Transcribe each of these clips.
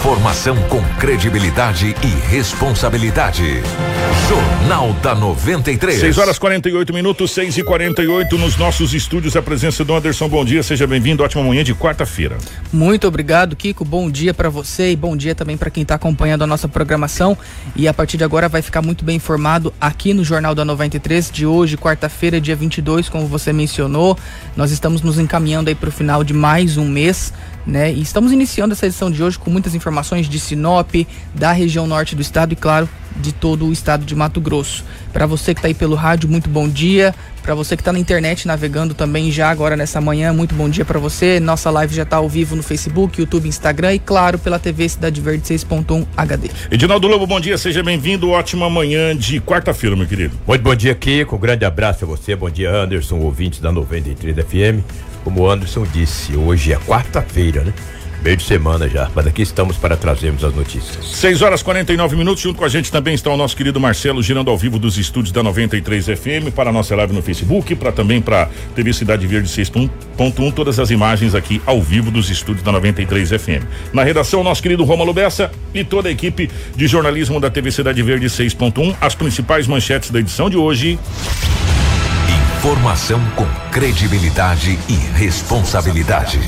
Informação com credibilidade e responsabilidade. Jornal da 93. 6 horas 48 minutos, 6 e 48 nos nossos estúdios. A presença do Anderson. Bom dia, seja bem-vindo. Ótima manhã de quarta-feira. Muito obrigado, Kiko. Bom dia para você e bom dia também para quem está acompanhando a nossa programação. E a partir de agora vai ficar muito bem informado aqui no Jornal da 93 de hoje, quarta-feira, dia 22, como você mencionou. Nós estamos nos encaminhando aí para o final de mais um mês né? E estamos iniciando essa edição de hoje com muitas informações de Sinop, da região norte do estado e, claro, de todo o estado de Mato Grosso. Para você que está aí pelo rádio, muito bom dia. Para você que está na internet navegando também já agora nessa manhã, muito bom dia para você. Nossa live já está ao vivo no Facebook, YouTube, Instagram e claro pela TV Cidade Verde 6.1 HD. Edinaldo Lobo, bom dia, seja bem-vindo. Ótima manhã de quarta-feira, meu querido. Muito bom dia, Kiko. Um grande abraço a você. Bom dia, Anderson, ouvintes da 93 FM. Como o Anderson disse, hoje é quarta-feira, né? Meio de semana já, mas aqui estamos para trazermos as notícias. 6 horas 49 minutos, junto com a gente também está o nosso querido Marcelo, girando ao vivo dos estúdios da 93 FM, para a nossa live no Facebook, para também para TV Cidade Verde 6.1, todas as imagens aqui ao vivo dos estúdios da 93 FM. Na redação, nosso querido Romulo Bessa e toda a equipe de jornalismo da TV Cidade Verde 6.1, as principais manchetes da edição de hoje. Informação com credibilidade e responsabilidade.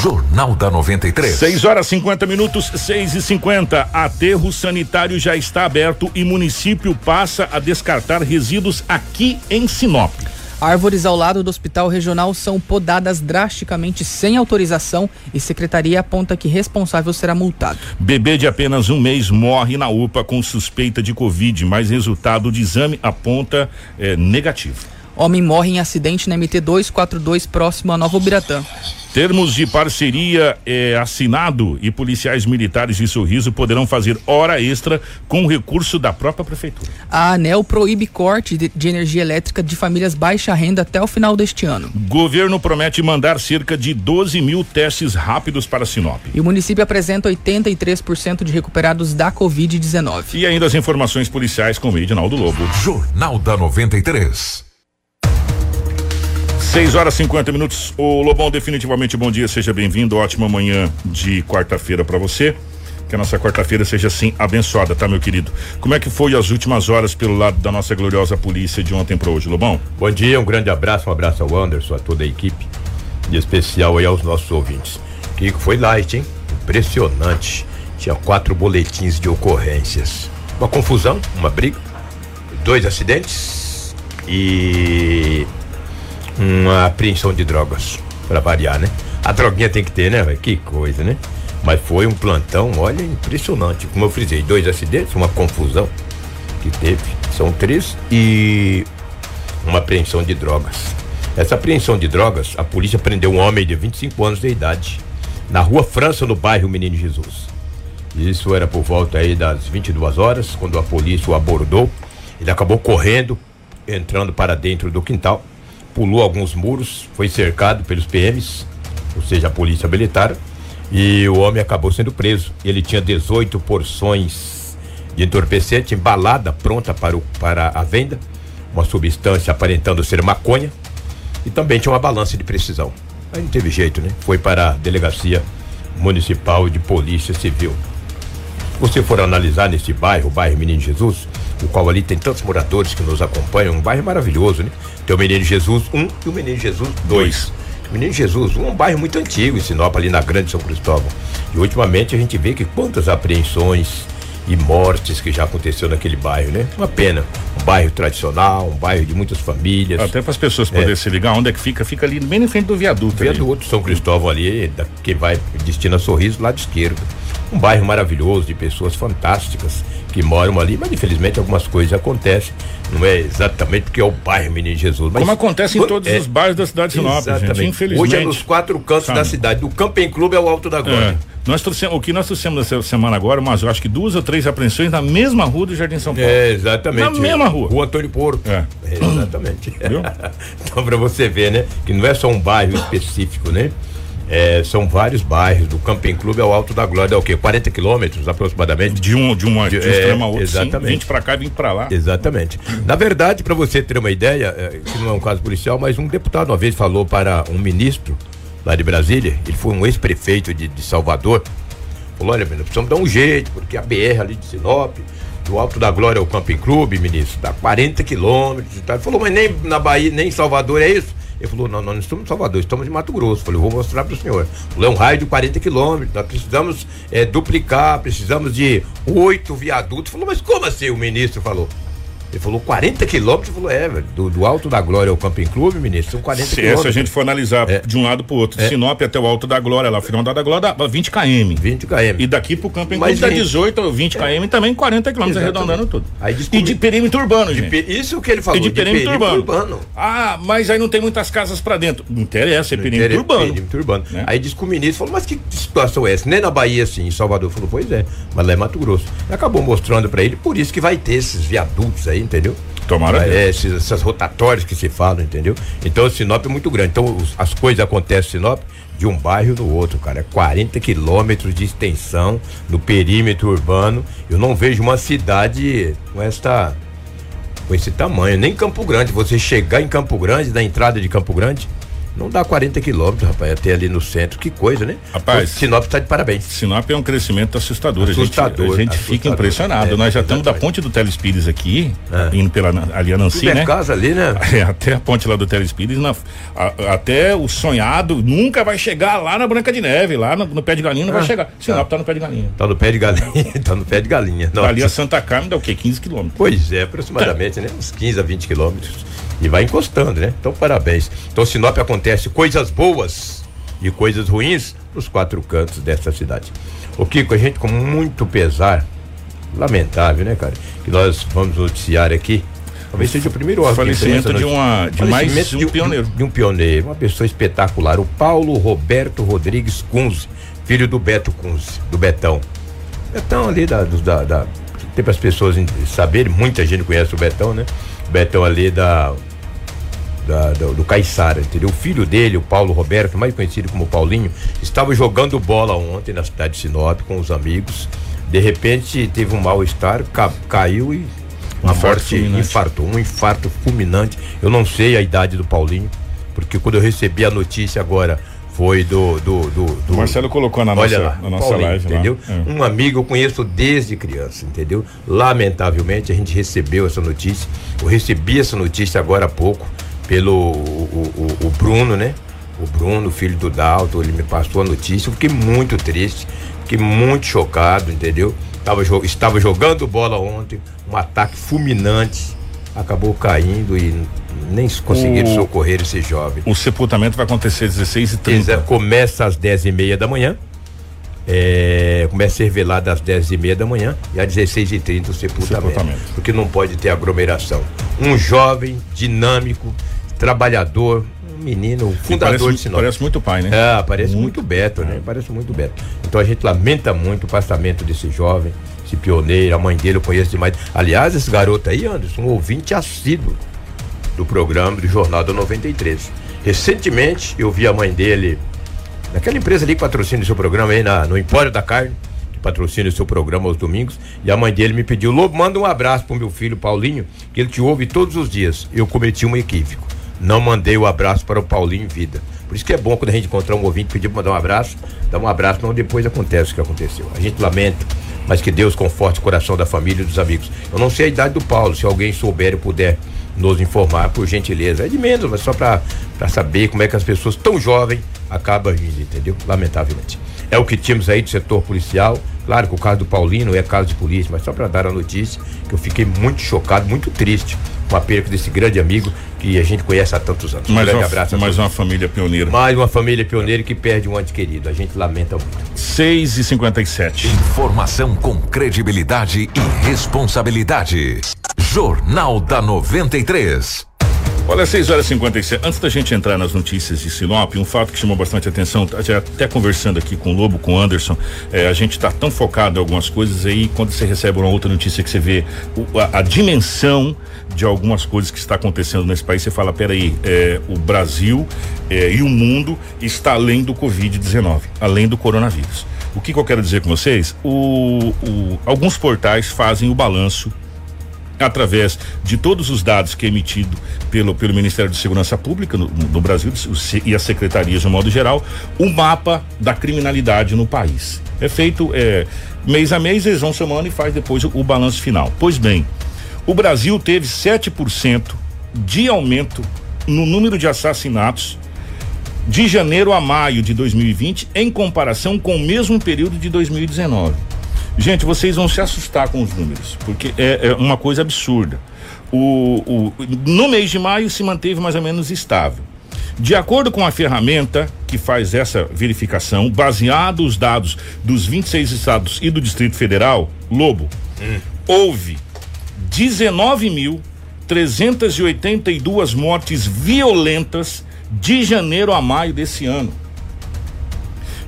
Jornal da 93. 6 horas 50 minutos, 6 e 50 Aterro sanitário já está aberto e município passa a descartar resíduos aqui em Sinop. Árvores ao lado do hospital regional são podadas drasticamente sem autorização e secretaria aponta que responsável será multado. Bebê de apenas um mês morre na UPA com suspeita de Covid, mas resultado de exame aponta eh, negativo. Homem morre em acidente na MT 242 próximo a Nova Ubiratã. Termos de parceria é, assinado e policiais militares de Sorriso poderão fazer hora extra com recurso da própria prefeitura. A ANEL proíbe corte de, de, energia elétrica de famílias baixa renda até o final deste ano. Governo promete mandar cerca de 12 mil testes rápidos para Sinop. E o município apresenta 83% de recuperados da Covid-19. E ainda as informações policiais com o Edinaldo Lobo. Jornal da 93. 6 horas 50 minutos. O Lobão, definitivamente bom dia, seja bem-vindo. Ótima manhã de quarta-feira para você. Que a nossa quarta-feira seja assim abençoada, tá, meu querido? Como é que foi as últimas horas pelo lado da nossa gloriosa polícia de ontem para hoje, Lobão? Bom dia, um grande abraço, um abraço ao Anderson, a toda a equipe, e especial aí aos nossos ouvintes. Kiko foi light, hein? Impressionante. Tinha quatro boletins de ocorrências. Uma confusão, uma briga, dois acidentes e uma apreensão de drogas, para variar, né? A droguinha tem que ter, né? Que coisa, né? Mas foi um plantão, olha, impressionante. Como eu frisei, dois acidentes, uma confusão que teve, são três, e uma apreensão de drogas. Essa apreensão de drogas, a polícia prendeu um homem de 25 anos de idade, na rua França, no bairro Menino Jesus. Isso era por volta aí das 22 horas, quando a polícia o abordou. Ele acabou correndo, entrando para dentro do quintal pulou alguns muros, foi cercado pelos PMs, ou seja, a polícia militar, e o homem acabou sendo preso. Ele tinha 18 porções de entorpecente embalada, pronta para, o, para a venda, uma substância aparentando ser maconha, e também tinha uma balança de precisão. Aí não teve jeito, né? Foi para a delegacia municipal de polícia civil. Você for analisar nesse bairro, o bairro Menino Jesus, o qual ali tem tantos moradores que nos acompanham, um bairro maravilhoso, né? Tem o Menino Jesus 1 e o Menino Jesus 2. O Menino Jesus 1 é um bairro muito antigo em Sinop, ali na Grande São Cristóvão. E ultimamente a gente vê que quantas apreensões e mortes que já aconteceu naquele bairro, né? Uma pena. Um bairro tradicional, um bairro de muitas famílias. Até para as pessoas poderem é. se ligar, onde é que fica? Fica ali bem na frente do viaduto. Viaduto, ali. São Cristóvão ali, da, que vai destina Sorriso, lado esquerdo. Um bairro maravilhoso de pessoas fantásticas que moram ali, mas infelizmente algumas coisas acontecem. Não é exatamente porque é o bairro Menino Jesus. Mas Como acontece em todos é, os bairros da cidade de Sinop, gente, infelizmente. Hoje é nos quatro cantos sabe? da cidade. Do Camping Clube é o Alto da Glória. É. Nós trouxemos, o que nós trouxemos essa semana agora, mas eu acho que duas ou três apreensões na mesma rua do Jardim São Paulo. É, exatamente. Na mesma rua. Rua Antônio Porto. É. é exatamente. então, para você ver, né? Que não é só um bairro específico, né? É, são vários bairros, do Camping Clube ao Alto da Glória, é o quê? 40 quilômetros aproximadamente? De um, de uma de, de um extremo a outro, exatamente. Sim, 20 para cá e 20 para lá. Exatamente. Na verdade, para você ter uma ideia, é, que não é um caso policial, mas um deputado uma vez falou para um ministro lá de Brasília, ele foi um ex-prefeito de, de Salvador, Falou, olha, menino, precisamos dar um jeito, porque a BR ali de Sinop, do Alto da Glória ao Camping Clube, ministro, dá 40 quilômetros e tal. Ele falou, mas nem na Bahia, nem em Salvador é isso? Ele falou, não, nós não estamos em Salvador, estamos em Mato Grosso. Falei, vou mostrar para o senhor. Falei, é um raio de 40 quilômetros, nós precisamos é, duplicar, precisamos de oito viadutos. Falou, mas como assim? O ministro falou. Ele falou 40 quilômetros, falou, é, velho, do, do, Alto da Glória ao Camping Clube, ministro, são 40 quilômetros. Se a gente for analisar é. de um lado pro outro, é. Sinop até o Alto da Glória, lá, final da Glória, dá 20 km. 20 km. E daqui pro Camping Clube dá 18 ou 20 km, é. também 40 km, arredondando tudo. Aí descobri... E de perímetro urbano, gente. De, isso que ele falou, e de, de perímetro, perímetro urbano. urbano. Ah, mas aí não tem muitas casas pra dentro. Não interessa, é não perímetro urbano. Perímetro urbano. Né? Aí disse que o ministro falou, mas que situação é essa? Nem na Bahia, assim, em Salvador. Falou, pois é, mas lá é Mato Grosso. E acabou mostrando pra ele, por isso que vai ter esses viadutos aí, entendeu? Tomara é, esses, essas rotatórias que se falam, entendeu? Então o Sinop é muito grande. Então os, as coisas acontecem em Sinop de um bairro no outro, cara. É 40 quilômetros de extensão no perímetro urbano. Eu não vejo uma cidade com esta com esse tamanho. Nem Campo Grande. Você chegar em Campo Grande, na entrada de Campo Grande, não dá 40 quilômetros, rapaz, até ali no centro. Que coisa, né? Rapaz. O Sinop está de parabéns. Sinop é um crescimento assustador. assustador a gente, a gente assustador. fica impressionado. É, Nós já estamos da ponte do Telespires aqui, é. indo pela ali a Nancy, né? casa ali, né? É, até a ponte lá do Telespires, na, a, até o sonhado nunca vai chegar lá na Branca de Neve, lá no, no pé de galinha não vai ah, chegar. Sinop está no pé de galinha. Está no pé de galinha, está no pé de galinha. Nossa. Ali a Santa Carmen dá o quê? 15 quilômetros. Pois é, aproximadamente, né? Uns 15 a 20 quilômetros. E vai encostando, né? Então, parabéns. Então, Sinop acontece coisas boas e coisas ruins nos quatro cantos dessa cidade. O Kiko, a gente com muito pesar, lamentável, né, cara? Que nós vamos noticiar aqui. Talvez seja o primeiro órgão falecimento de, uma, de mais de um pioneiro. De, de, um pioneiro, uma pessoa espetacular, o Paulo Roberto Rodrigues Kunze, filho do Beto Kunze, do Betão. Betão ali da, da, da tem para as pessoas saberem, muita gente conhece o Betão, né? Betão ali da da, do, do Caiçara, entendeu? O filho dele, o Paulo Roberto, mais conhecido como Paulinho, estava jogando bola ontem na cidade de Sinop com os amigos. De repente teve um mal-estar, ca, caiu e uma morte infartou, um infarto fulminante. Eu não sei a idade do Paulinho, porque quando eu recebi a notícia agora foi do. do, do, do o Marcelo colocou na nossa, lá, na nossa Paulinho, live. Entendeu? É. Um amigo eu conheço desde criança, entendeu? Lamentavelmente a gente recebeu essa notícia. Eu recebi essa notícia agora há pouco pelo o, o, o Bruno, né? O Bruno, filho do Dalton, ele me passou a notícia. Eu fiquei muito triste, fiquei muito chocado, entendeu? Tava, estava jogando bola ontem, um ataque fulminante, acabou caindo e nem conseguiram o, socorrer esse jovem. O sepultamento vai acontecer às 16 h 30 Começa às 10 e meia da manhã. É, começa a ser velado às 10 e meia da manhã e às 16 h 30 o sepultamento, sepultamento. Porque não pode ter aglomeração. Um jovem dinâmico, trabalhador, um menino, fundador parece, de Sinop. Parece muito pai, né? É, parece muito, muito Beto, né? Parece muito Beto. Então a gente lamenta muito o passamento desse jovem, esse pioneiro, a mãe dele eu conheço demais. Aliás, esse garoto aí, Anderson, um ouvinte assíduo do programa do Jornal do 93. Recentemente eu vi a mãe dele naquela empresa ali que patrocina o seu programa aí na, no Empório da Carne, que patrocina o seu programa aos domingos, e a mãe dele me pediu, Lobo, manda um abraço pro meu filho Paulinho, que ele te ouve todos os dias. Eu cometi um equívoco não mandei o abraço para o Paulinho em vida. Por isso que é bom quando a gente encontrar um ouvinte pedir para mandar um abraço, dar um abraço, não depois acontece o que aconteceu. A gente lamenta, mas que Deus conforte o coração da família e dos amigos. Eu não sei a idade do Paulo, se alguém souber e puder nos informar, por gentileza. É de menos, mas só para saber como é que as pessoas tão jovens acabam vindo, entendeu? Lamentavelmente. É o que tínhamos aí do setor policial. Claro que o caso do Paulino é caso de polícia, mas só para dar a notícia que eu fiquei muito chocado, muito triste com a perda desse grande amigo que a gente conhece há tantos anos. Mais um grande abraço. Mais uma família pioneira. Mais uma família pioneira que perde um ente querido. A gente lamenta muito. 6 e 57 Informação com credibilidade e responsabilidade. Jornal da 93. Olha, 6 horas e 57. Antes da gente entrar nas notícias de Sinop, um fato que chamou bastante atenção, até conversando aqui com o Lobo, com o Anderson, é, a gente está tão focado em algumas coisas aí, quando você recebe uma outra notícia que você vê o, a, a, dimensão de algumas coisas que está acontecendo nesse país, você fala, peraí, é, o Brasil é, e o mundo está além do Covid-19, além do coronavírus. O que, que, eu quero dizer com vocês? O, o, alguns portais fazem o balanço através de todos os dados que é emitido pelo, pelo Ministério de Segurança Pública no, no Brasil e as secretarias de modo geral, o mapa da criminalidade no país. É feito é, mês a mês, eles vão somando e faz depois o, o balanço final. Pois bem, o Brasil teve 7% de aumento no número de assassinatos de janeiro a maio de 2020 em comparação com o mesmo período de 2019. Gente, vocês vão se assustar com os números, porque é, é uma coisa absurda. O, o, no mês de maio se manteve mais ou menos estável. De acordo com a ferramenta que faz essa verificação, baseado os dados dos 26 estados e do Distrito Federal, Lobo, hum. houve 19.382 mortes violentas de janeiro a maio desse ano.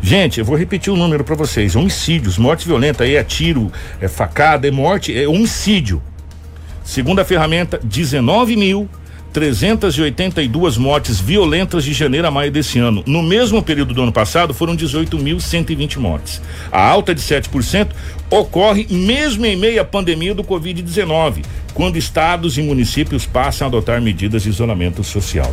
Gente, eu vou repetir o número para vocês: homicídios, morte violenta, aí é tiro, é facada, é morte, é homicídio. Segundo a ferramenta, 19 mil 382 mortes violentas de janeiro a maio desse ano. No mesmo período do ano passado, foram 18.120 mortes. A alta de 7% ocorre mesmo em meio à pandemia do Covid-19, quando estados e municípios passam a adotar medidas de isolamento social.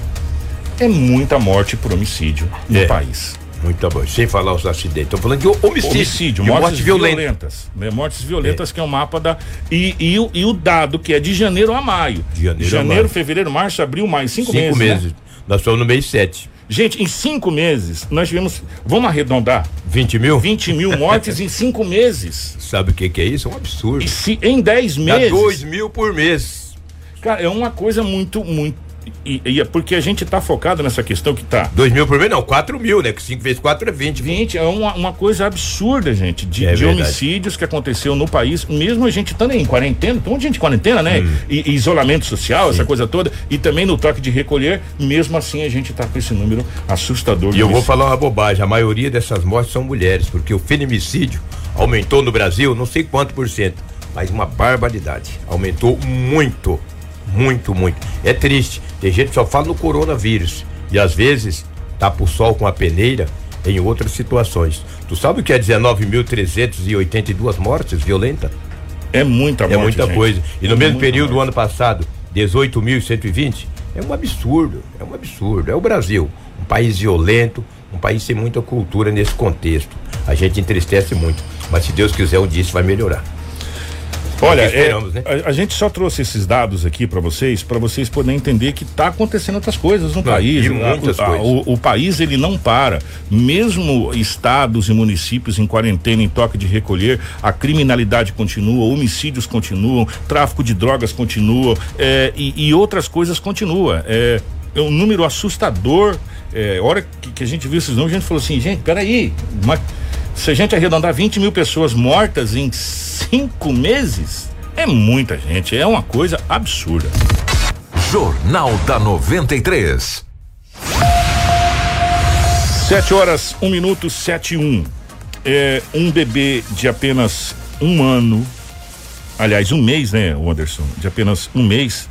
É muita morte por homicídio no é. país. Muito bom. Sem falar os acidentes. Estou falando de homicídio. Homicídio, mortes, mortes violentas. violentas né? Mortes violentas, é. que é o mapa da. E, e, o, e o dado, que é de janeiro a maio. De janeiro, janeiro fevereiro, março, abril, maio. Cinco, cinco meses. Cinco meses. Né? Nós estamos no mês sete. Gente, em cinco meses, nós tivemos. Vamos arredondar? 20 mil? 20 mil mortes em cinco meses. Sabe o que, que, é isso? É um absurdo. Se, em 10 meses. Dá 2 mil por mês. Cara, é uma coisa muito, muito e, e, é porque a gente está focado nessa questão que tá. 2 mil por mês, não, 4 mil, né? Que 5 vezes 4 é 20. 20 é uma, uma coisa absurda, gente, de, é de homicídios que aconteceu no país, mesmo a gente estando em quarentena, tem um monte de gente em quarentena, né? Hum. E, e, isolamento social, Sim. essa coisa toda, e também no toque de recolher, mesmo assim a gente está com esse número assustador. E eu vou falar uma bobagem, a maioria dessas mortes são mulheres, porque o feminicídio aumentou no Brasil, não sei quanto por cento, mas uma barbaridade. Aumentou muito muito, muito. É triste. Tem gente que só fala no coronavírus e às vezes tá pro sol com a peneira em outras situações. Tu sabe o que é 19.382 mortes violentas? É muita morte, É muita gente. coisa. E no é mesmo período do ano passado, 18.120, é um absurdo, é um absurdo. É o Brasil, um país violento, um país sem muita cultura nesse contexto. A gente entristece muito, mas se Deus quiser um dia isso vai melhorar. Olha, é, né? a, a, gente só trouxe esses dados aqui para vocês, para vocês poderem entender que está acontecendo outras coisas no não, país. a. O, o, país ele não para, mesmo estados e municípios em quarentena, em toque de recolher, a criminalidade continua, homicídios continuam, tráfico de drogas continua é, e, e, outras coisas continua. É, é um número assustador. É, hora que, que, a gente viu esses números, a gente falou assim, gente, peraí, mas se a gente arredondar 20 mil pessoas mortas em cinco meses, é muita gente, é uma coisa absurda. Jornal da 93. Sete horas, um minuto, sete e um. É, um bebê de apenas um ano, aliás, um mês, né, Anderson? De apenas um mês,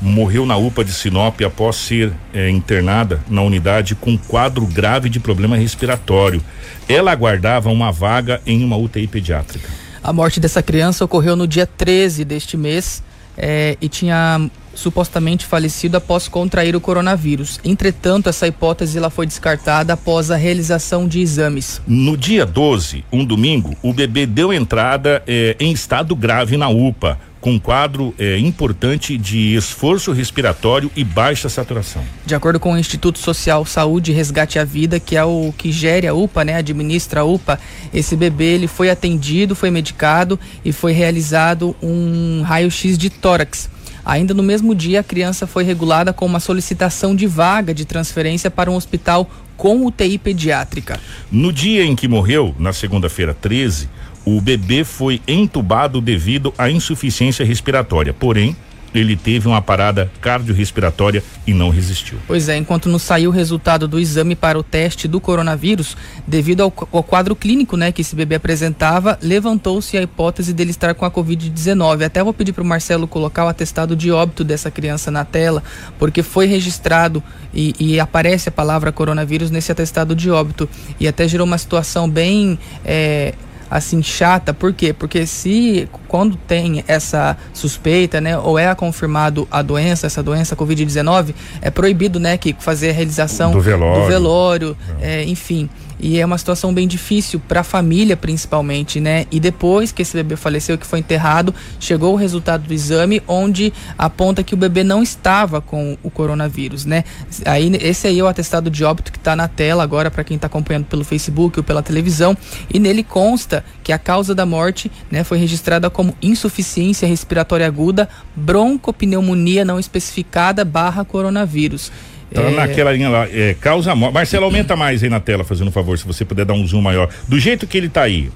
morreu na UPA de Sinop após ser é, internada na unidade com quadro grave de problema respiratório. Ela aguardava uma vaga em uma UTI pediátrica. A morte dessa criança ocorreu no dia 13 deste mês é, e tinha supostamente falecido após contrair o coronavírus. Entretanto, essa hipótese ela foi descartada após a realização de exames. No dia 12, um domingo, o bebê deu entrada é, em estado grave na UPA com um quadro é, importante de esforço respiratório e baixa saturação. De acordo com o Instituto Social Saúde e Resgate à Vida, que é o que gere a UPA, né, administra a UPA, esse bebê ele foi atendido, foi medicado e foi realizado um raio-x de tórax. Ainda no mesmo dia, a criança foi regulada com uma solicitação de vaga de transferência para um hospital com UTI pediátrica. No dia em que morreu, na segunda-feira 13, o bebê foi entubado devido à insuficiência respiratória, porém, ele teve uma parada cardiorrespiratória e não resistiu. Pois é, enquanto não saiu o resultado do exame para o teste do coronavírus, devido ao, ao quadro clínico né, que esse bebê apresentava, levantou-se a hipótese dele estar com a Covid-19. Até vou pedir para o Marcelo colocar o atestado de óbito dessa criança na tela, porque foi registrado e, e, aparece a palavra coronavírus nesse atestado de óbito. E até gerou uma situação bem. É, assim chata, por quê? Porque se quando tem essa suspeita, né, ou é confirmado a doença, essa doença COVID-19, é proibido, né, que fazer a realização do velório, do velório é, enfim. E é uma situação bem difícil para a família, principalmente, né? E depois que esse bebê faleceu, que foi enterrado, chegou o resultado do exame, onde aponta que o bebê não estava com o coronavírus, né? Aí, esse aí é o atestado de óbito que está na tela agora para quem está acompanhando pelo Facebook ou pela televisão. E nele consta que a causa da morte, né, foi registrada como insuficiência respiratória aguda, broncopneumonia não especificada barra coronavírus. Tá é... naquela linha lá, é, causa morte. Marcelo, aumenta mais aí na tela, fazendo um favor, se você puder dar um zoom maior. Do jeito que ele tá aí.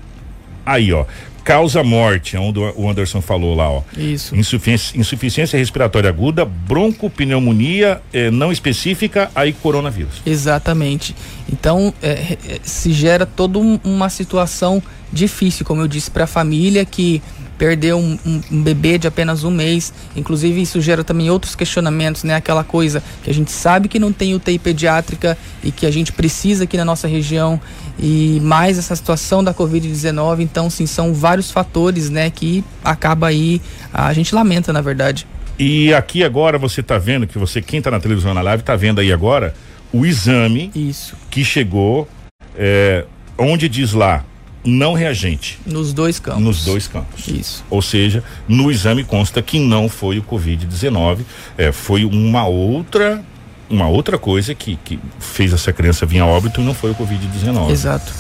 Aí, ó. Causa morte, é onde o Anderson falou lá, ó. Isso. Insuficiência, insuficiência respiratória aguda, broncopneumonia é, não específica, aí coronavírus. Exatamente. Então, é, é se gera toda um, uma situação difícil, como eu disse, para a família que perdeu um, um, um, bebê de apenas um mês. Inclusive, isso gera também outros questionamentos, né? Aquela coisa que a gente sabe que não tem UTI pediátrica e que a gente precisa aqui na nossa região. E mais essa situação da Covid-19. Então, sim, são vários fatores, né? Que acaba aí, a gente lamenta, na verdade. E aqui agora você está vendo, que você, quem está na televisão na live, está vendo aí agora o exame Isso. que chegou, é, onde diz lá não reagente. Nos dois campos. Nos dois campos. Isso. Ou seja, no exame consta que não foi o Covid-19, é, foi uma outra uma outra coisa que, que fez essa criança vir a óbito e não foi o Covid-19. Exato.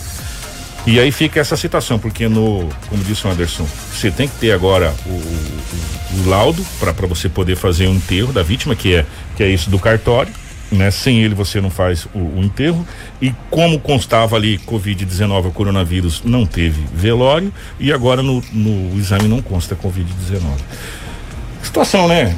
E aí fica essa situação, porque no, como disse o Anderson, você tem que ter agora o, o, o laudo para você poder fazer o enterro da vítima, que é, que é isso do cartório né? Sem ele você não faz o, o enterro. E como constava ali Covid-19, o coronavírus não teve velório e agora no, no exame não consta Covid-19. Situação, né?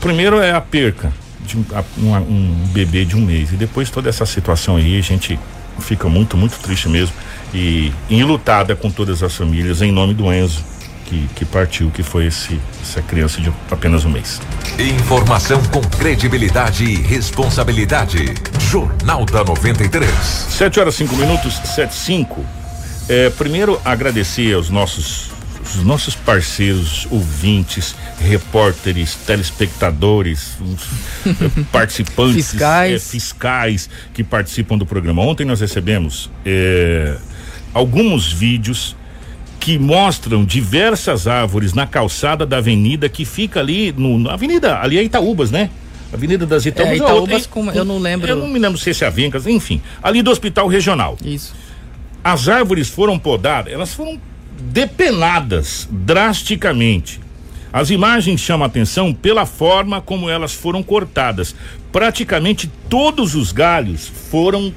Primeiro é a perca de um, um, um bebê de um mês e depois toda essa situação aí a gente fica muito, muito triste mesmo e enlutada com todas as famílias em nome do Enzo que, que partiu, que foi esse, essa criança de apenas um mês. Informação com credibilidade e responsabilidade. Jornal da 93. 7 horas 5 minutos, 7 5. É, primeiro agradecer aos nossos os nossos parceiros, ouvintes, repórteres, telespectadores, participantes, fiscais. É, fiscais que participam do programa. Ontem nós recebemos é, alguns vídeos que mostram diversas árvores na calçada da avenida que fica ali no, na avenida, ali é Itaúbas, né? Avenida das Itaúbas. É, Itaúbas, com, eu não lembro. Eu não me lembro se é Avencas, enfim, ali do Hospital Regional. Isso. As árvores foram podadas, elas foram depenadas drasticamente. As imagens chamam a atenção pela forma como elas foram cortadas. Praticamente todos os galhos foram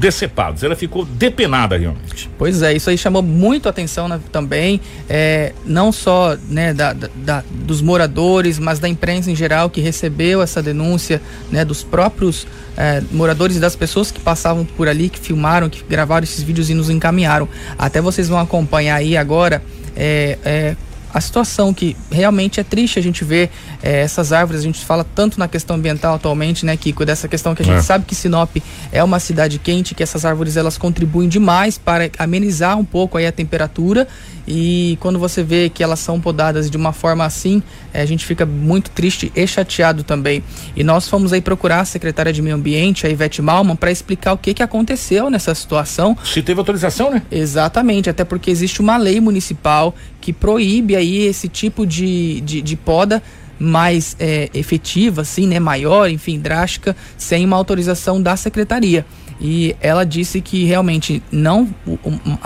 decepados. Ela ficou depenada realmente. Pois é, isso aí chamou muito atenção né, também, é, não só né, da, da, dos moradores, mas da imprensa em geral que recebeu essa denúncia né, dos próprios é, moradores e das pessoas que passavam por ali, que filmaram, que gravaram esses vídeos e nos encaminharam. Até vocês vão acompanhar aí agora. É, é, a situação que realmente é triste a gente ver é, essas árvores, a gente fala tanto na questão ambiental atualmente, né, Kiko, dessa questão que a gente é. sabe que Sinop é uma cidade quente, que essas árvores elas contribuem demais para amenizar um pouco aí a temperatura e quando você vê que elas são podadas de uma forma assim, é, a gente fica muito triste e chateado também. E nós fomos aí procurar a secretária de Meio Ambiente, a Ivete Malman, para explicar o que, que aconteceu nessa situação. Se teve autorização, né? Exatamente, até porque existe uma lei municipal que proíbe aí esse tipo de, de, de poda mais é, efetiva, assim, né, maior, enfim, drástica, sem uma autorização da secretaria e ela disse que realmente não o,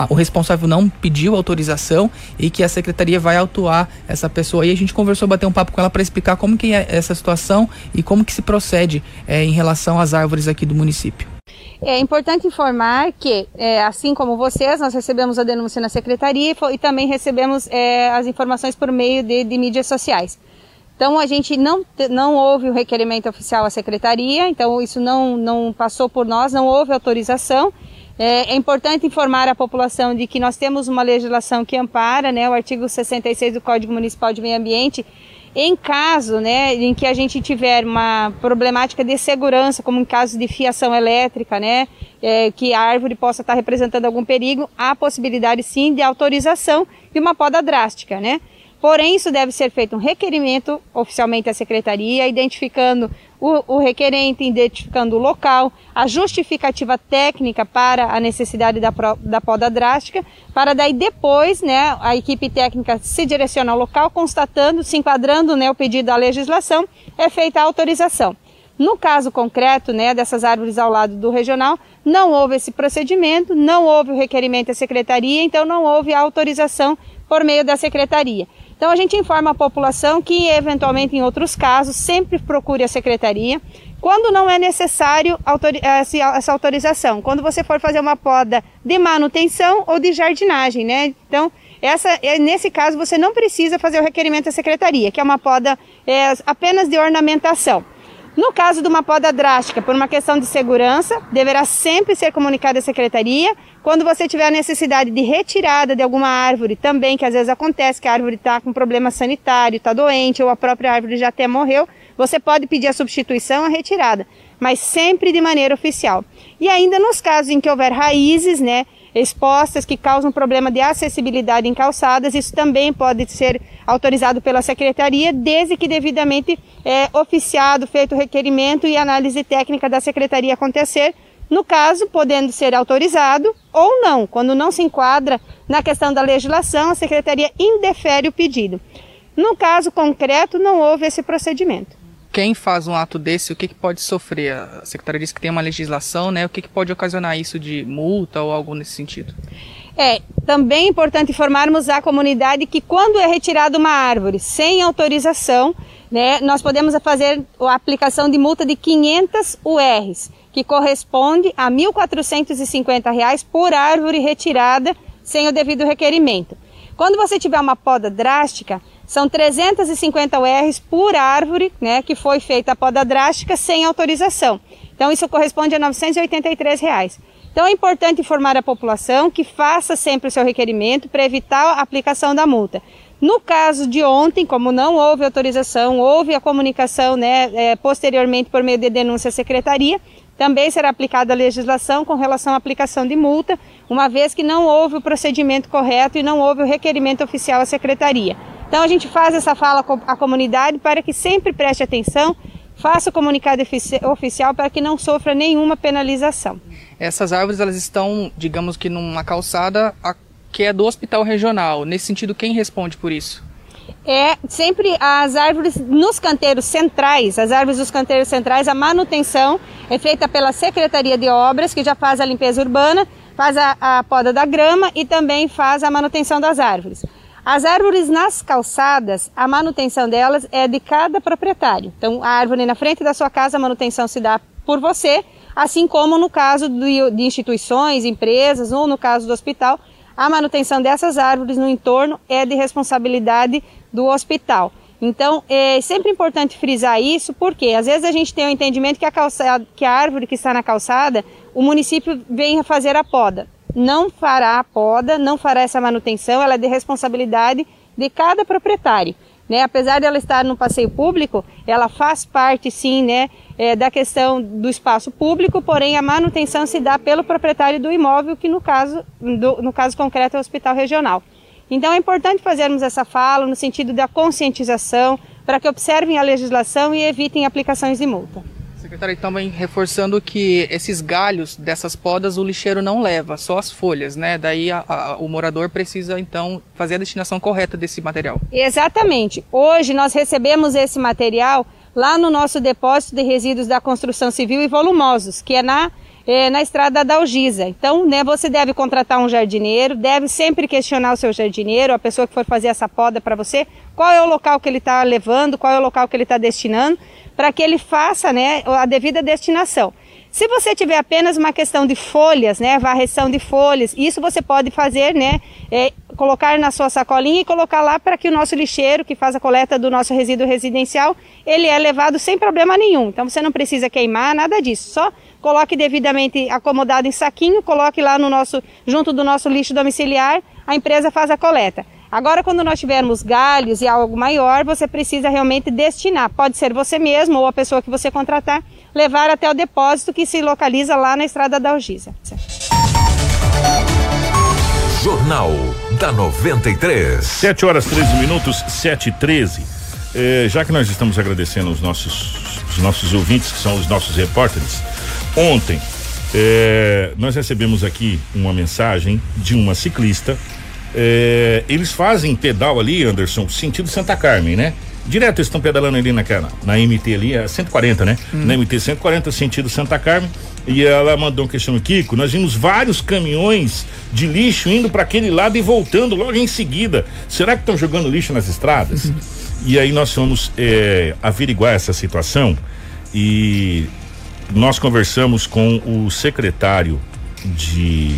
o, responsável não pediu autorização e que a secretaria vai autuar essa pessoa. E a gente conversou, bateu um papo com ela para explicar como que é essa situação e como que se procede é, em relação às árvores aqui do município. É importante informar que, é, assim como vocês, nós recebemos a denúncia na secretaria e, e também recebemos é, as informações por meio de, de mídias sociais. Então a gente não, não houve o requerimento oficial à secretaria, então isso não, não passou por nós, não houve autorização. É, é, importante informar a população de que nós temos uma legislação que ampara, né, o artigo 66 do Código Municipal de Meio Ambiente, Em caso né, em que a gente tiver uma problemática de segurança, como em caso de fiação elétrica, né, é, que a árvore possa estar representando algum perigo, há possibilidade sim de autorização de uma poda drástica. Né? Porém, isso deve ser feito um requerimento oficialmente à secretaria, identificando o, o, requerente, identificando o local, a justificativa técnica para a necessidade da, da poda drástica, para daí depois né, a equipe técnica se direcionar ao local, constatando, se enquadrando né, o pedido da legislação, é feita a autorização. No caso concreto né, dessas árvores ao lado do regional, não houve esse procedimento, não houve o requerimento à secretaria, então não houve a autorização por meio da secretaria. Então a gente informa a população que, eventualmente, em outros casos, sempre procure a secretaria. Quando não é necessário essa autorização, quando você for fazer uma poda de manutenção ou de jardinagem, né? Então, essa, é, nesse caso, você não precisa fazer o requerimento à secretaria, que é uma poda é, apenas de ornamentação. No caso de uma poda drástica, por uma questão de segurança, deverá sempre ser comunicada à secretaria. Quando você tiver a necessidade de retirada de alguma árvore, também, que às vezes acontece que a árvore está com problema sanitário, está doente, ou a própria árvore já até morreu, você pode pedir a substituição, a retirada, mas sempre de maneira oficial. E ainda nos casos em que houver raízes, né, expostas que causam problema de acessibilidade em calçadas, isso também pode ser autorizado pela secretaria, desde que devidamente é, oficiado, feito o requerimento e análise técnica da secretaria acontecer, no caso, podendo ser autorizado ou não. Quando não se enquadra na questão da legislação, a secretaria indefere o pedido. No caso concreto, não houve esse procedimento quem faz um ato desse, o que, que pode sofrer? A secretaria disse que tem uma legislação, né? O que, que pode ocasionar isso de multa ou algo nesse sentido? É, também é importante informarmos a comunidade que quando é retirada uma árvore sem autorização, né, nós podemos fazer a aplicação de multa de 500 URs, que corresponde a R$ 1.450 por árvore retirada sem o devido requerimento. Quando você tiver uma poda drástica, são 350 URs por árvore, né, que foi feita a poda drástica sem autorização. Então isso corresponde a 983 reais. Então é importante informar a população que faça sempre o seu requerimento para evitar a aplicação da multa. No caso de ontem, como não houve autorização, houve a comunicação né, é, posteriormente por meio de denúncia à secretaria, também será aplicada a legislação com relação à aplicação de multa, uma vez que não houve o procedimento correto e não houve o requerimento oficial à secretaria. Então a gente faz essa fala à comunidade para que sempre preste atenção, faça o comunicado oficial para que não sofra nenhuma penalização. Essas árvores elas estão, digamos que numa calçada que é do hospital regional. Nesse sentido, quem responde por isso? É sempre as árvores nos canteiros centrais, as árvores dos canteiros centrais, a manutenção é feita pela Secretaria de Obras, que já faz a limpeza urbana, faz a, a poda da grama e também faz a manutenção das árvores. As árvores nas calçadas, a manutenção delas é de cada proprietário. Então, a árvore na frente da sua casa, a manutenção se dá por você, assim como no caso de instituições, empresas ou no caso do hospital, a manutenção dessas árvores no entorno é de responsabilidade do hospital. Então, é sempre importante frisar isso, porque às vezes a gente tem o entendimento que a, calçada, que a árvore que está na calçada, o município vem fazer a poda não fará a poda, não fará essa manutenção, ela é de responsabilidade de cada proprietário. Né? Apesar de ela estar no passeio público, ela faz parte sim né, é, da questão do espaço público, porém a manutenção se dá pelo proprietário do imóvel, que no caso, do, no caso concreto é o hospital regional. Então é importante fazermos essa fala no sentido da conscientização, para que observem a legislação e evitem aplicações de multa. Secretário, também reforçando que esses galhos dessas podas o lixeiro não leva, só as folhas, né? Daí a, a, o morador precisa então fazer a destinação correta desse material. Exatamente. Hoje nós recebemos esse material lá no nosso depósito de resíduos da construção civil e volumosos, que é na é, na estrada da Algisa. Então, né, você deve contratar um jardineiro, deve sempre questionar o seu jardineiro, a pessoa que for fazer essa poda para você, qual é o local que ele está levando, qual é o local que ele está destinando, para que ele faça né, a devida destinação. Se você tiver apenas uma questão de folhas, né, varreção de folhas, isso você pode fazer, né, é, colocar na sua sacolinha e colocar lá para que o nosso lixeiro, que faz a coleta do nosso resíduo residencial, ele é levado sem problema nenhum. Então você não precisa queimar, nada disso, só coloque devidamente acomodado em saquinho, coloque lá no nosso, junto do nosso lixo domiciliar, a empresa faz a coleta. Agora, quando nós tivermos galhos e algo maior, você precisa realmente destinar. Pode ser você mesmo ou a pessoa que você contratar, levar até o depósito que se localiza lá na estrada da Algisa. Jornal da 93. 7 horas 13 minutos, 7 e 13. Eh, já que nós estamos agradecendo os nossos, os nossos ouvintes, que são os nossos repórteres, ontem eh, nós recebemos aqui uma mensagem de uma ciclista é, eles fazem pedal ali, Anderson, sentido Santa Carmen, né? Direto eles estão pedalando ali naquela, na MT ali, é 140, né? Hum. Na MT 140, sentido Santa Carmen. E ela mandou um questionamento, Kiko, nós vimos vários caminhões de lixo indo para aquele lado e voltando logo em seguida. Será que estão jogando lixo nas estradas? Uhum. E aí nós fomos é, averiguar essa situação e nós conversamos com o secretário de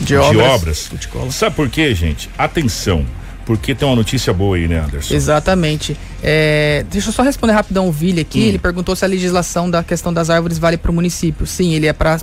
de, obras. De obras. Sabe por quê, gente? Atenção, porque tem uma notícia boa aí, né, Anderson? Exatamente. É, deixa eu só responder rapidão o Vili aqui. Hum. Ele perguntou se a legislação da questão das árvores vale para o município. Sim, ele é para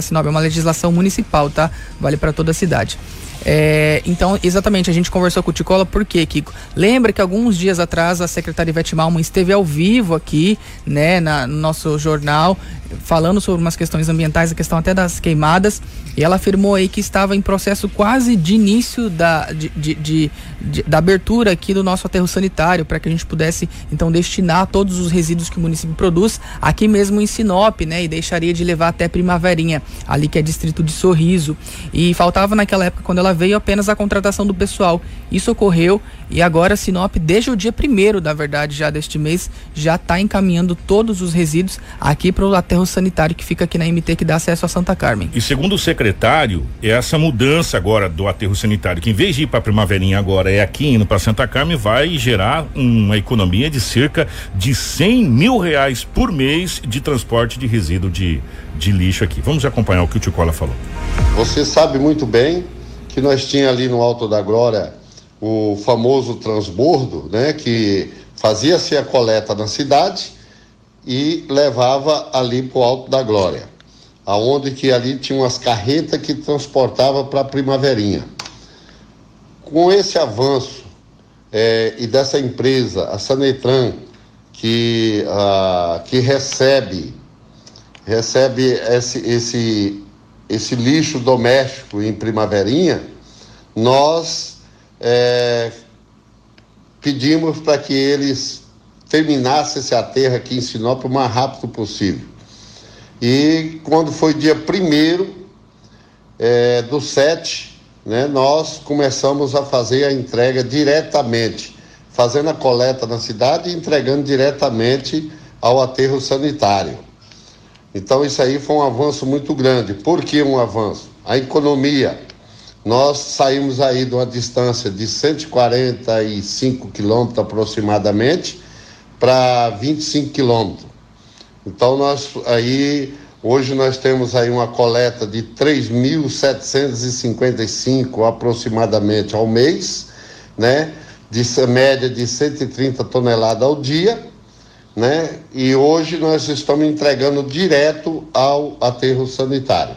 Sinop, é uma legislação municipal, tá? Vale para toda a cidade. É, então, exatamente, a gente conversou com o Ticola, por quê, Kiko? Lembra que alguns dias atrás a secretária Ivete Malman esteve ao vivo aqui, né, na, no nosso jornal, falando sobre umas questões ambientais, a questão até das queimadas, e ela afirmou aí que estava em processo quase de início da, de, de, de, de da abertura aqui do nosso aterro sanitário, para que a gente pudesse, então, destinar todos os resíduos que o município produz aqui mesmo em Sinop, né, e deixaria de levar até Primaverinha, ali que é distrito de Sorriso. E faltava naquela época, quando ela veio apenas a contratação do pessoal. Isso ocorreu e agora Sinop, desde o dia primeiro, na verdade, já deste mês, já está encaminhando todos os resíduos aqui para o aterro sanitário que fica aqui na MT que dá acesso a Santa Carmen. E segundo o secretário, essa mudança agora do aterro sanitário, que em vez de ir para Primaverinha agora é aqui indo para Santa Carmen, vai gerar uma economia de cerca de 100 mil reais por mês de transporte de resíduo de, de lixo aqui. Vamos acompanhar o que o Ticola falou. Você sabe muito bem que nós tinha ali no Alto da Glória o famoso transbordo, né, que fazia-se a coleta na cidade e levava ali para o Alto da Glória, aonde que ali tinha umas carretas que transportava para a Primaverinha. Com esse avanço é, e dessa empresa, a Sanetran, que, a, que recebe recebe esse, esse esse lixo doméstico em primaverinha, nós é, pedimos para que eles terminassem esse aterro aqui em Sinop o mais rápido possível. E quando foi dia 1 é, do 7, né, nós começamos a fazer a entrega diretamente, fazendo a coleta na cidade e entregando diretamente ao aterro sanitário. Então isso aí foi um avanço muito grande. Por que um avanço? A economia. Nós saímos aí de uma distância de 145 quilômetros aproximadamente para 25 quilômetros. Então nós aí hoje nós temos aí uma coleta de 3.755 aproximadamente ao mês, né? De média de 130 toneladas ao dia né? E hoje nós estamos entregando direto ao aterro sanitário.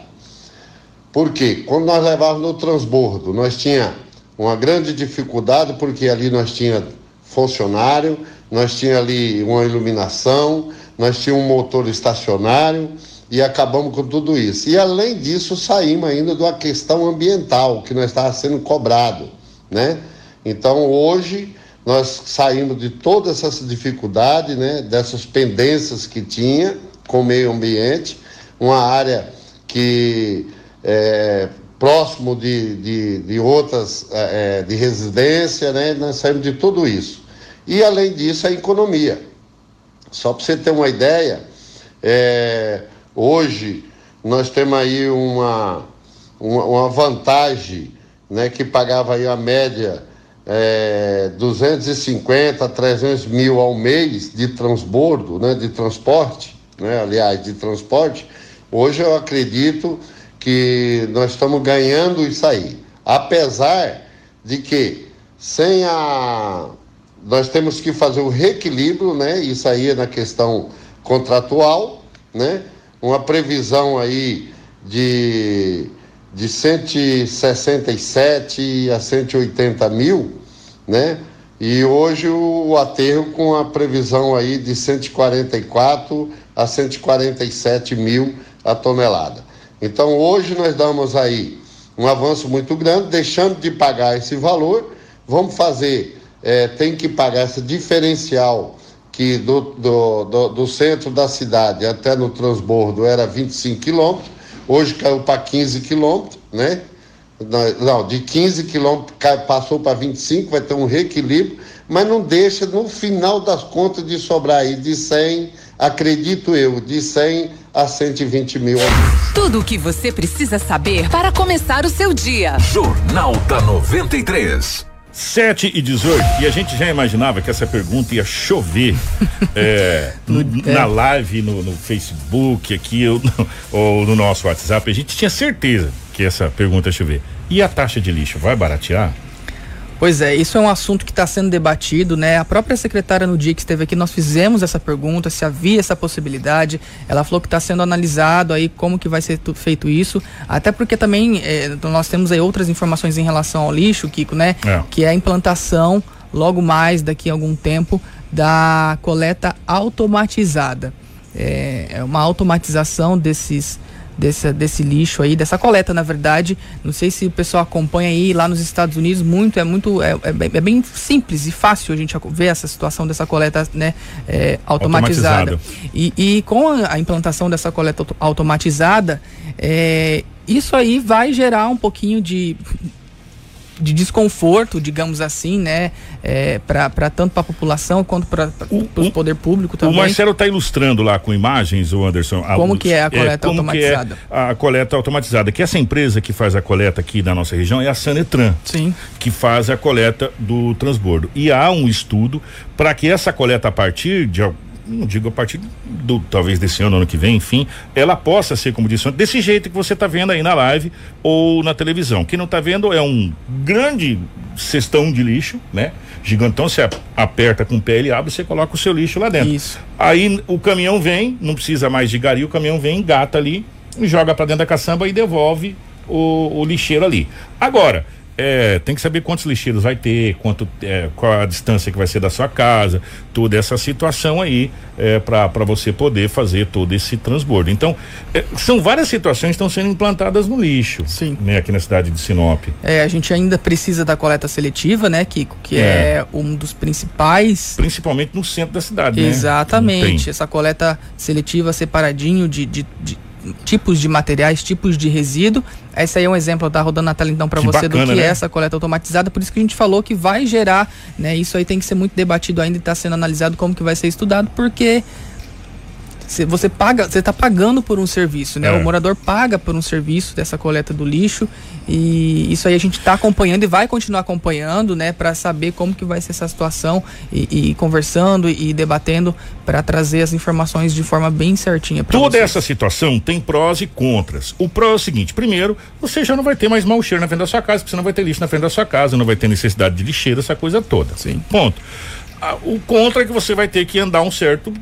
Por quê? Quando nós levávamos no transbordo, nós tinha uma grande dificuldade porque ali nós tinha funcionário, nós tinha ali uma iluminação, nós tinha um motor estacionário e acabamos com tudo isso. E além disso, saímos ainda uma questão ambiental que nós estava sendo cobrado, né? Então hoje nós saímos de todas essas dificuldades, né, dessas pendências que tinha com o meio ambiente, uma área que é próximo de, de, de outras é, é, de residência, né, nós saímos de tudo isso. E além disso, a economia. Só para você ter uma ideia, é, hoje nós temos aí uma, uma, uma vantagem né, que pagava aí a média é, 250 a 300 mil ao mês de transbordo, né, de transporte, né, aliás, de transporte, hoje eu acredito que nós estamos ganhando isso aí. Apesar de que sem a. Nós temos que fazer o reequilíbrio, né? Isso aí é na questão contratual, né? Uma previsão aí de de 167 a 180 mil, né? E hoje o aterro com a previsão aí de 144 a 147 mil a tonelada. Então hoje nós damos aí um avanço muito grande, deixando de pagar esse valor, vamos fazer, é, tem que pagar essa diferencial que do, do, do, do, centro da cidade até no transbordo era 25 quilômetros, hoje caiu para 15 quilômetros, né? Não, de 15 quilômetros passou para 25, vai ter um reequilíbrio, mas não deixa, no final das contas, de sobrar aí de 100, acredito eu, de 100 a 120 mil. Tudo o que você precisa saber para começar o seu dia. Jornal da 93. 7 e 18. E a gente já imaginava que essa pergunta ia chover é, no, na live, no, no Facebook, aqui ou no, ou no nosso WhatsApp. A gente tinha certeza que essa pergunta ia chover. E a taxa de lixo vai baratear? Pois é, isso é um assunto que está sendo debatido, né? A própria secretária no dia que esteve aqui, nós fizemos essa pergunta, se havia essa possibilidade. Ela falou que está sendo analisado aí como que vai ser feito isso, até porque também é, nós temos aí outras informações em relação ao lixo, Kiko, né? É. Que é a implantação, logo mais, daqui a algum tempo, da coleta automatizada. É, é uma automatização desses desse, desse lixo aí, dessa coleta, na verdade. Não sei se o pessoal acompanha aí lá nos Estados Unidos, muito, é muito, é, é, bem, é simples e fácil a gente ver essa situação dessa coleta né, é, automatizada. E, e, com a, a, implantação dessa coleta automatizada, é, isso aí vai gerar um pouquinho de de desconforto, digamos assim, né, é, para tanto para a população quanto para o poder público também. O Marcelo está ilustrando lá com imagens, o Anderson. Como a, que é a coleta é, automatizada? É a coleta automatizada, que essa empresa que faz a coleta aqui na nossa região é a Sanetran, Sim. que faz a coleta do transbordo. E há um estudo para que essa coleta a partir de não digo a partir do talvez desse ano, ano que vem, enfim, ela possa ser, como disse desse jeito que você está vendo aí na live ou na televisão. Quem não está vendo é um grande cestão de lixo, né? Gigantão, você aperta com o pé, ele abre, você coloca o seu lixo lá dentro. Isso. Aí o caminhão vem, não precisa mais de gari, o caminhão vem, engata ali, joga para dentro da caçamba e devolve o, o lixeiro ali. Agora, é, tem que saber quantos lixeiros vai ter, quanto, é, qual a distância que vai ser da sua casa, toda essa situação aí é, para você poder fazer todo esse transbordo. Então, é, são várias situações que estão sendo implantadas no lixo. Sim. Né, aqui na cidade de Sinop. É, a gente ainda precisa da coleta seletiva, né, Kiko? Que é, é um dos principais. Principalmente no centro da cidade, né? Exatamente. Essa coleta seletiva separadinho de, de, de tipos de materiais, tipos de resíduo. Esse aí é um exemplo, tá rodando Natália então para você bacana, do que né? é essa coleta automatizada, por isso que a gente falou que vai gerar, né? Isso aí tem que ser muito debatido ainda e está sendo analisado como que vai ser estudado, porque você paga, você está pagando por um serviço, né? É. O morador paga por um serviço dessa coleta do lixo e isso aí a gente está acompanhando e vai continuar acompanhando, né? Para saber como que vai ser essa situação e, e conversando e debatendo para trazer as informações de forma bem certinha. Toda vocês. essa situação tem prós e contras. O pró é o seguinte: primeiro, você já não vai ter mais mau cheiro na frente da sua casa, porque você não vai ter lixo na frente da sua casa, não vai ter necessidade de lixeira, essa coisa toda. Sim. Ponto. O contra é que você vai ter que andar um certo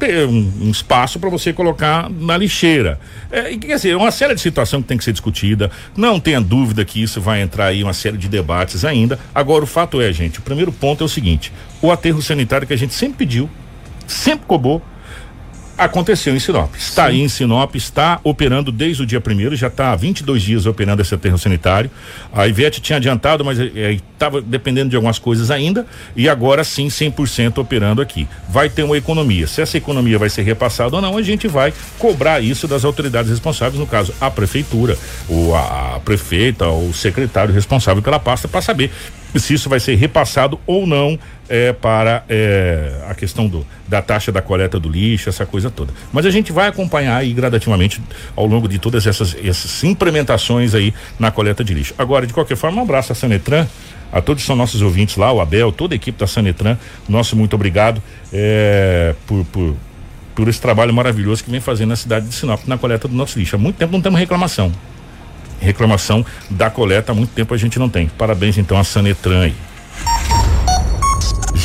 ter um, um espaço para você colocar na lixeira. É, quer dizer, é uma série de situações que tem que ser discutida. Não tenha dúvida que isso vai entrar aí uma série de debates ainda. Agora, o fato é, gente, o primeiro ponto é o seguinte: o aterro sanitário que a gente sempre pediu, sempre cobrou, aconteceu em Sinop. Está Sim. aí em Sinop, está operando desde o dia primeiro, já está há 22 dias operando esse aterro sanitário. A Ivete tinha adiantado, mas estava é, dependendo de algumas coisas ainda, e agora sim 100% operando aqui. Vai ter uma economia. Se essa economia vai ser repassada ou não, a gente vai cobrar isso das autoridades responsáveis, no caso, a prefeitura, ou a, a prefeita, ou o secretário responsável pela pasta, para saber se isso vai ser repassado ou não é, para é, a questão do, da taxa da coleta do lixo, essa coisa toda. Mas a gente vai acompanhar aí gradativamente ao longo de todas essas, essas implementações aí na coleta de lixo. Agora, de qualquer forma, um abraço a Sanetran, a todos são nossos ouvintes lá, o Abel, toda a equipe da Sanetran, nosso muito obrigado é, por, por, por esse trabalho maravilhoso que vem fazendo na cidade de Sinop na coleta do nosso lixo. Há muito tempo não temos reclamação reclamação da coleta há muito tempo a gente não tem. Parabéns então a Sanetran aí.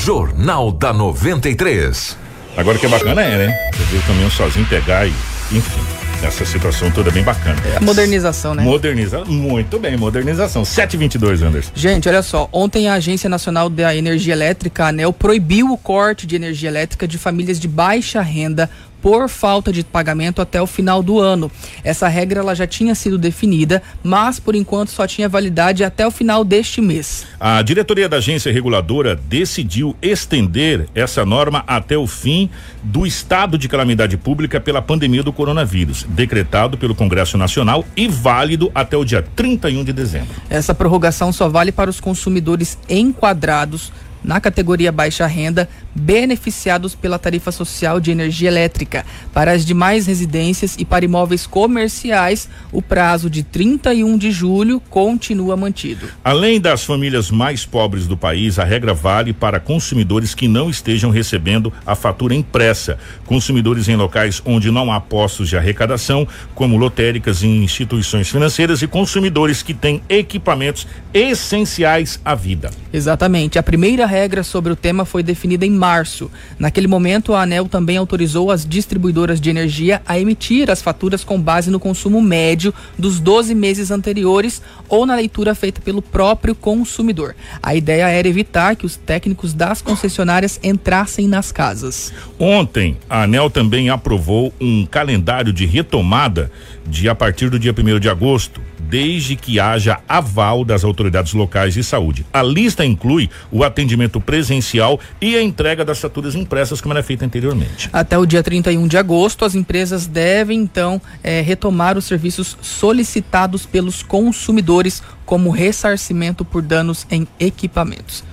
Jornal da 93. Agora que é bacana é, né? Você ver o caminhão sozinho pegar e, enfim. essa situação toda bem bacana. É a modernização, né? Moderniza, muito bem, modernização. 722, Anderson. Gente, olha só, ontem a Agência Nacional da Energia Elétrica, a ANEL, proibiu o corte de energia elétrica de famílias de baixa renda por falta de pagamento até o final do ano. Essa regra ela já tinha sido definida, mas por enquanto só tinha validade até o final deste mês. A diretoria da agência reguladora decidiu estender essa norma até o fim do estado de calamidade pública pela pandemia do coronavírus, decretado pelo Congresso Nacional e válido até o dia 31 de dezembro. Essa prorrogação só vale para os consumidores enquadrados na categoria baixa renda, beneficiados pela tarifa social de energia elétrica. Para as demais residências e para imóveis comerciais, o prazo de 31 de julho continua mantido. Além das famílias mais pobres do país, a regra vale para consumidores que não estejam recebendo a fatura impressa, consumidores em locais onde não há postos de arrecadação, como lotéricas e instituições financeiras, e consumidores que têm equipamentos essenciais à vida. Exatamente. A primeira regra sobre o tema foi definida em março. Naquele momento, a ANEL também autorizou as distribuidoras de energia a emitir as faturas com base no consumo médio dos 12 meses anteriores ou na leitura feita pelo próprio consumidor. A ideia era evitar que os técnicos das concessionárias entrassem nas casas. Ontem, a ANEL também aprovou um calendário de retomada de a partir do dia 1 de agosto desde que haja aval das autoridades locais de saúde. A lista inclui o atendimento presencial e a entrega das faturas impressas, como era feita anteriormente. Até o dia 31 de agosto, as empresas devem então eh, retomar os serviços solicitados pelos consumidores, como ressarcimento por danos em equipamentos.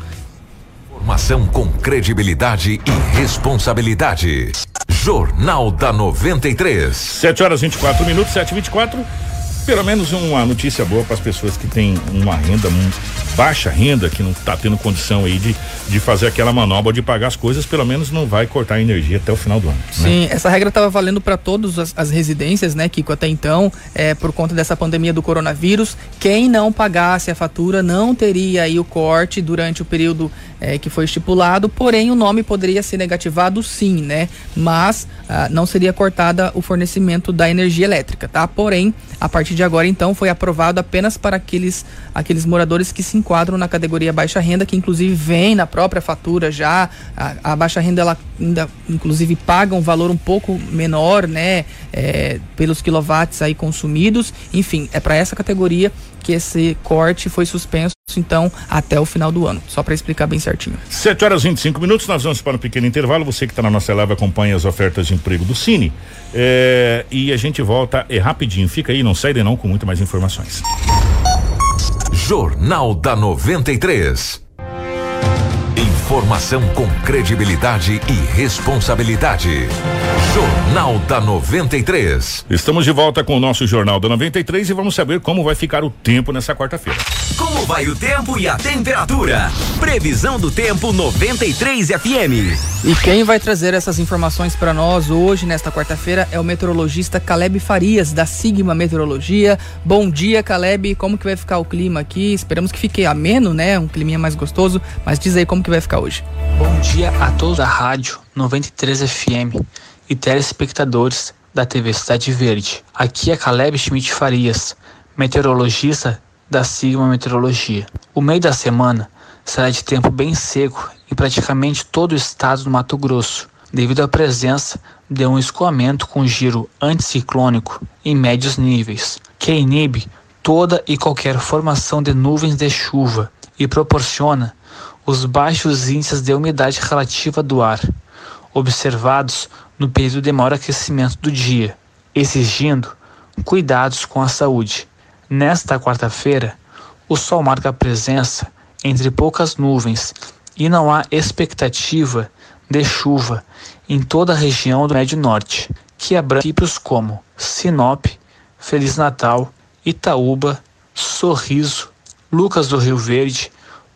Informação com credibilidade e responsabilidade. Jornal da 93. 7 horas 24 minutos, 7 e 24 pelo menos uma notícia boa para as pessoas que têm uma renda, baixa renda, que não está tendo condição aí de, de fazer aquela manobra de pagar as coisas, pelo menos não vai cortar a energia até o final do ano. Né? Sim, essa regra estava valendo para todas as, as, residências, né, Kiko, até então, é, por conta dessa pandemia do coronavírus. Quem não pagasse a fatura não teria aí o corte durante o período é, que foi estipulado, porém o nome poderia ser negativado sim, né? Mas ah, não seria cortada o fornecimento da energia elétrica, tá? Porém, a partir de agora, então, foi aprovado apenas para aqueles, aqueles moradores que se enquadram na categoria baixa renda, que inclusive vem na própria fatura já. A, a baixa renda, ela ainda, inclusive, paga um valor um pouco menor, né? É, pelos quilowatts aí consumidos. Enfim, é para essa categoria que esse corte foi suspenso então até o final do ano. Só para explicar bem certinho. 7 horas e 25 minutos, nós vamos para um pequeno intervalo. Você que está na nossa live acompanha as ofertas de emprego do Cine. É, e a gente volta é rapidinho. Fica aí, não sai de não com muito mais informações. Jornal da 93. Informação com credibilidade e responsabilidade. Jornal da 93. Estamos de volta com o nosso Jornal da 93 e vamos saber como vai ficar o tempo nessa quarta-feira. Como vai o tempo e a temperatura? Previsão do tempo 93 FM. E quem vai trazer essas informações para nós hoje, nesta quarta-feira, é o meteorologista Caleb Farias, da Sigma Meteorologia. Bom dia, Caleb. Como que vai ficar o clima aqui? Esperamos que fique ameno, né? Um climinha mais gostoso. Mas diz aí como que vai ficar Bom dia a todos da Rádio 93 FM e telespectadores da TV Cidade Verde. Aqui é Caleb Schmidt Farias, meteorologista da Sigma Meteorologia. O meio da semana será de tempo bem seco em praticamente todo o estado do Mato Grosso, devido à presença de um escoamento com giro anticiclônico em médios níveis, que inibe toda e qualquer formação de nuvens de chuva e proporciona os baixos índices de umidade relativa do ar, observados no período de maior aquecimento do dia, exigindo cuidados com a saúde. Nesta quarta-feira, o sol marca a presença entre poucas nuvens e não há expectativa de chuva em toda a região do Médio Norte, que abrange municípios como Sinop, Feliz Natal, Itaúba, Sorriso, Lucas do Rio Verde,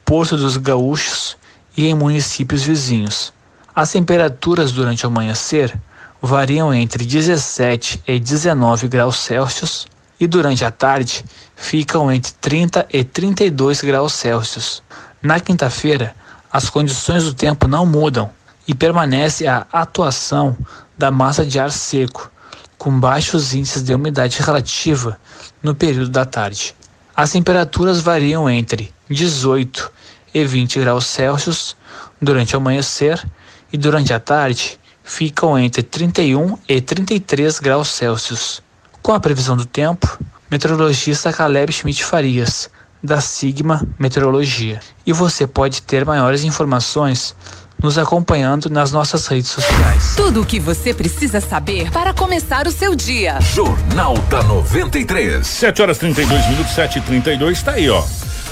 Porto dos Gaúchos e em municípios vizinhos. As temperaturas durante o amanhecer variam entre 17 e 19 graus Celsius e durante a tarde ficam entre 30 e 32 graus Celsius. Na quinta-feira, as condições do tempo não mudam e permanece a atuação da massa de ar seco, com baixos índices de umidade relativa no período da tarde. As temperaturas variam entre 18 e 20 graus Celsius durante o amanhecer e durante a tarde ficam entre 31 e 33 graus Celsius. Com a previsão do tempo, meteorologista Caleb Schmidt Farias, da Sigma Meteorologia. E você pode ter maiores informações nos acompanhando nas nossas redes sociais. Tudo o que você precisa saber para começar o seu dia. Jornal da 93. 7 horas 32 minutos, 7 e 32 tá aí, ó.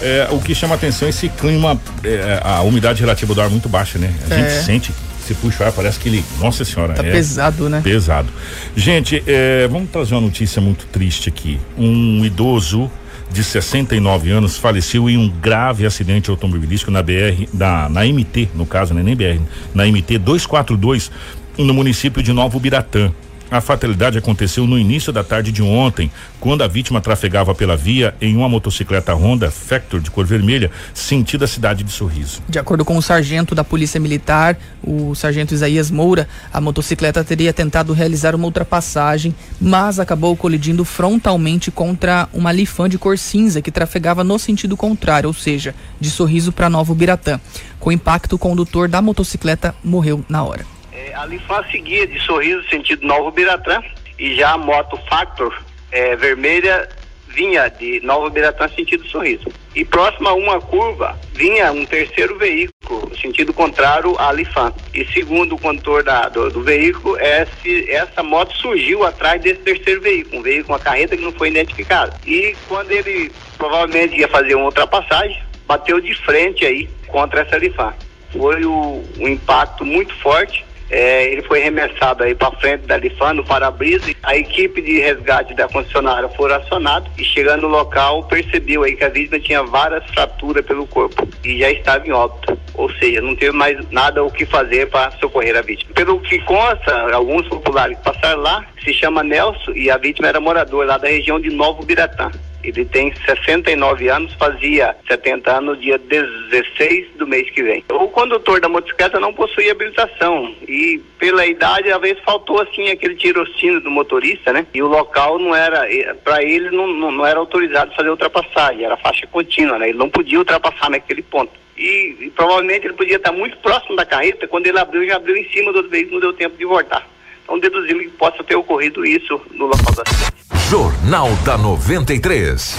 É, o que chama atenção é esse clima, é, a umidade relativa do ar muito baixa, né? A É. gente sente, se puxa o ar, parece que ele. Nossa senhora, Tá é pesado, né? pesado. Gente, é, vamos trazer uma notícia muito triste aqui. Um idoso de 69 anos faleceu em um grave acidente automobilístico na BR, na, na MT, no caso, né? Nem BR, na MT 242, no município de Novo Biratã. A fatalidade aconteceu no início da tarde de ontem, quando a vítima trafegava pela via em uma motocicleta Honda Factor de cor vermelha, sentido a cidade de Sorriso. De acordo com o sargento da Polícia Militar, o sargento Isaías Moura, a motocicleta teria tentado realizar uma ultrapassagem, mas acabou colidindo frontalmente contra uma Lifan de cor cinza que trafegava no sentido contrário, ou seja, de Sorriso para Novo Biratã. Com o impacto, o condutor da motocicleta morreu na hora. É, a Lifan seguia de sorriso sentido Novo Biratã e já a moto Factor é, vermelha vinha de Novo Biratã sentido sorriso. E próximo a uma curva vinha um terceiro veículo sentido contrário à Lifan. E segundo o condutor da, do, do veículo, esse, essa moto surgiu atrás desse terceiro veículo, um veículo, uma carreta que não foi identificada. E quando ele provavelmente ia fazer uma ultrapassagem, bateu de frente aí contra essa Lifan. Foi o, um impacto muito forte. É, ele foi arremessado aí para frente da Lifan, no para-brisa. A equipe de resgate da concessionária foi acionada e chegando no local percebeu aí que a vítima tinha várias fraturas pelo corpo e já estava em óbito. Ou seja, não teve mais nada o que fazer para socorrer a vítima. Pelo que consta, alguns populares que passaram lá, se chama Nelson e a vítima era morador lá da região de Novo Biratã. Ele tem 69 anos, fazia 70 anos dia 16 do mês que vem. O condutor da motocicleta não possuía habilitação e pela idade às vezes faltou assim aquele tirocínio do motorista, né? E o local não era, para ele não, não, não era autorizado fazer ultrapassagem, era faixa contínua, né? Ele não podia ultrapassar naquele ponto. E, e provavelmente ele podia estar muito próximo da carreta, quando ele abriu, já abriu em cima do outro veículo, não deu tempo de voltar. Então deduzimos que possa ter ocorrido isso no local do acidente. Jornal da 93.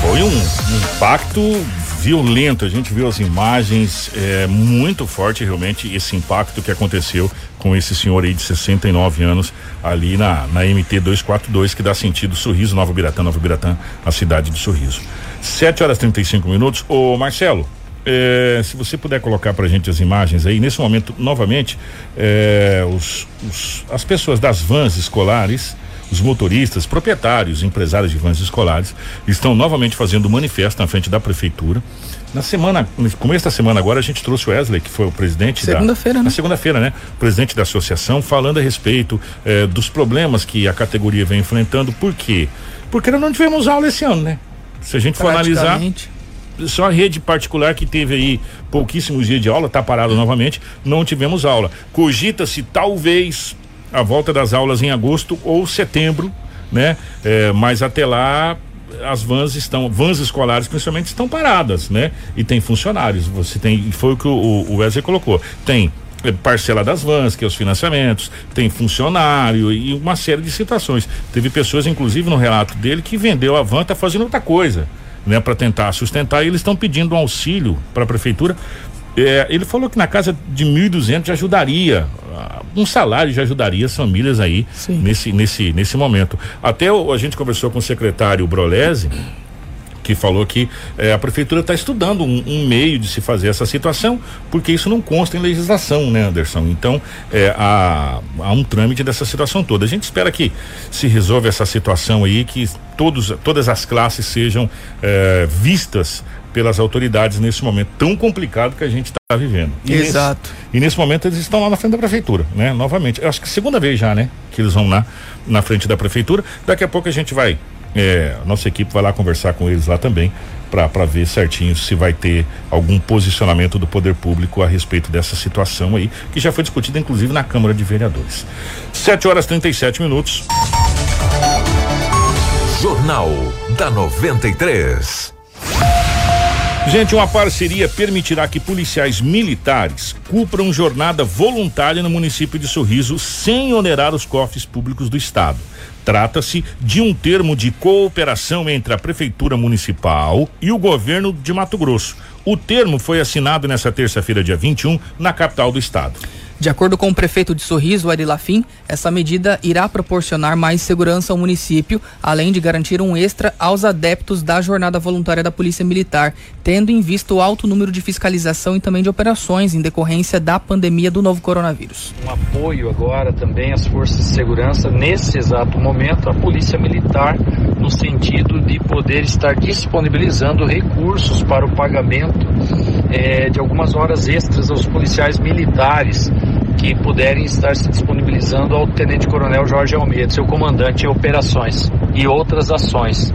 Foi um, impacto violento. A gente viu as imagens, é muito forte realmente esse impacto que aconteceu com esse senhor aí de 69 anos ali na, na MT 242, que dá sentido Sorriso, Nova Biratã, Nova Biratã, a cidade de Sorriso. 7 horas 35 minutos. Ô Marcelo, é, se você puder colocar pra gente as imagens aí, nesse momento, novamente, é, os, os, as pessoas das vans escolares, os motoristas, proprietários, empresários de vans escolares, estão novamente fazendo manifesto na frente da prefeitura. Na semana, no começo da semana agora, a gente trouxe o Wesley, que foi o presidente da. Segunda-feira, né? Na segunda-feira, né? Presidente da associação, falando a respeito eh, dos problemas que a categoria vem enfrentando. Por quê? Porque nós não tivemos aula esse ano, né? Se a gente for analisar, só a rede particular que teve aí pouquíssimos dias de aula, está parado novamente, não tivemos aula. Cogita-se talvez a volta das aulas em agosto ou setembro, né? É, mas até lá as vans estão, vans escolares principalmente estão paradas, né? E tem funcionários. Você tem, foi o que o, o Wesley colocou. Tem é, parcela das vans, que é os financiamentos, tem funcionário e uma série de situações. Teve pessoas, inclusive, no relato dele, que vendeu a van, tá fazendo outra coisa, né, para tentar sustentar. E eles estão pedindo um auxílio para a prefeitura. É, ele falou que na casa de 1.200 já ajudaria, ah, um salário já ajudaria as famílias aí nesse, nesse, nesse momento. Até o- a gente conversou com o secretário Brolese, que falou que eh, a prefeitura está estudando um, um meio de se fazer essa situação, porque isso não consta em legislação, né, Anderson? Então, eh, há, há um trâmite dessa situação toda. A gente espera que se resolva essa situação aí, que todos, todas as classes sejam eh, vistas pelas autoridades nesse momento tão complicado que a gente está vivendo. E nesse- Exato. e nesse momento eles estão lá na frente da prefeitura, né? Novamente. Eu acho que segunda vez já, né? Que eles vão lá na frente da prefeitura. Daqui a pouco a gente vai É, nossa equipe vai lá conversar com eles lá também para ver certinho se vai ter algum posicionamento do poder público a respeito dessa situação aí, que já foi discutida inclusive na Câmara de Vereadores. 7 horas 37 minutos. Jornal da 93. Gente, uma parceria permitirá que policiais militares cumpram jornada voluntária no município de Sorriso sem onerar os cofres públicos do estado. Trata-se de um termo de cooperação entre a Prefeitura Municipal e o governo de Mato Grosso. O termo foi assinado nesta terça-feira, dia 21, na capital do estado. De acordo com o prefeito de Sorriso, Ari Lafim, essa medida irá proporcionar mais segurança ao município, além de garantir um extra aos adeptos da jornada voluntária da Polícia Militar, tendo em vista o alto número de fiscalização e também de operações em decorrência da pandemia do novo coronavírus. Um apoio agora também às forças de segurança, nesse exato momento, a Polícia Militar, no sentido de poder estar disponibilizando recursos para o pagamento eh, de algumas horas extras aos policiais militares que puderem estar se disponibilizando ao Tenente Coronel Jorge Almeida, seu comandante em operações e outras ações.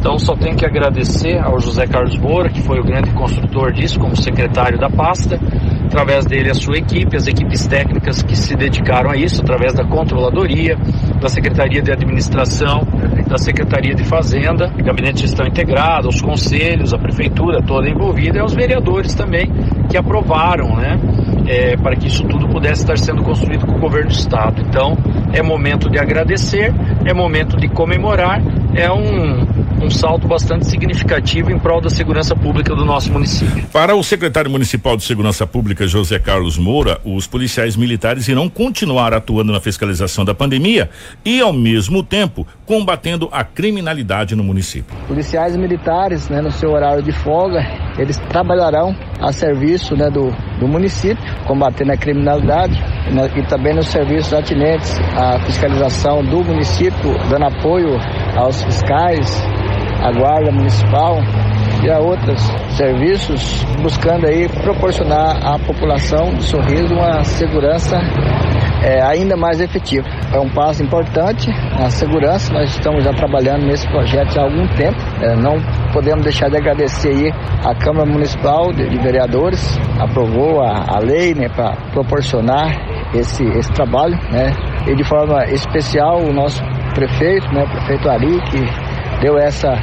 Então só tenho que agradecer ao José Carlos Moura, que foi o grande construtor disso, como secretário da pasta, através dele a sua equipe, as equipes técnicas que se dedicaram a isso, através da controladoria, da Secretaria de Administração, da Secretaria de Fazenda, Gabinete de Gestão Integrado, os conselhos, a prefeitura toda envolvida e aos vereadores também que aprovaram, né? É, para que isso tudo pudesse estar sendo construído com o governo do estado. Então, é momento de agradecer, é momento de comemorar, é um, um salto bastante significativo em prol da segurança pública do nosso município. Para o secretário municipal de Segurança Pública, José Carlos Moura, os policiais militares irão continuar atuando na fiscalização da pandemia e, ao mesmo tempo, combatendo a criminalidade no município. Policiais militares, né, no seu horário de folga, eles trabalharão a serviço né, do, do município, combatendo a criminalidade né, e também nos serviços atinentes à fiscalização do município, dando apoio aos fiscais, à guarda municipal e a outros serviços, buscando aí proporcionar à população de Sorriso uma segurança é, ainda mais efetiva. É um passo importante na segurança, nós estamos já trabalhando nesse projeto há algum tempo, é, não podemos deixar de agradecer aí a Câmara Municipal de, de Vereadores, aprovou a, a lei né, para proporcionar esse, esse trabalho, né? E de forma especial o nosso prefeito, né, prefeito Ari, que deu essa,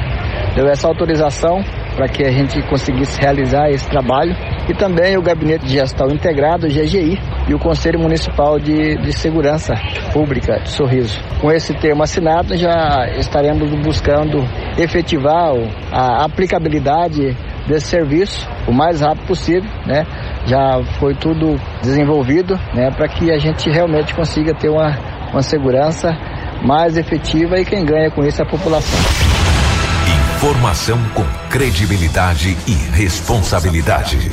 deu essa autorização para que a gente conseguisse realizar esse trabalho e também o Gabinete de Gestão Integrado, o GGI, e o Conselho Municipal de, de Segurança Pública de Sorriso. Com esse termo assinado, já estaremos buscando efetivar a aplicabilidade desse serviço o mais rápido possível, né? Já foi tudo desenvolvido, né? Para que a gente realmente consiga ter uma, uma segurança mais efetiva e quem ganha com isso é a população. Informação com credibilidade e responsabilidade.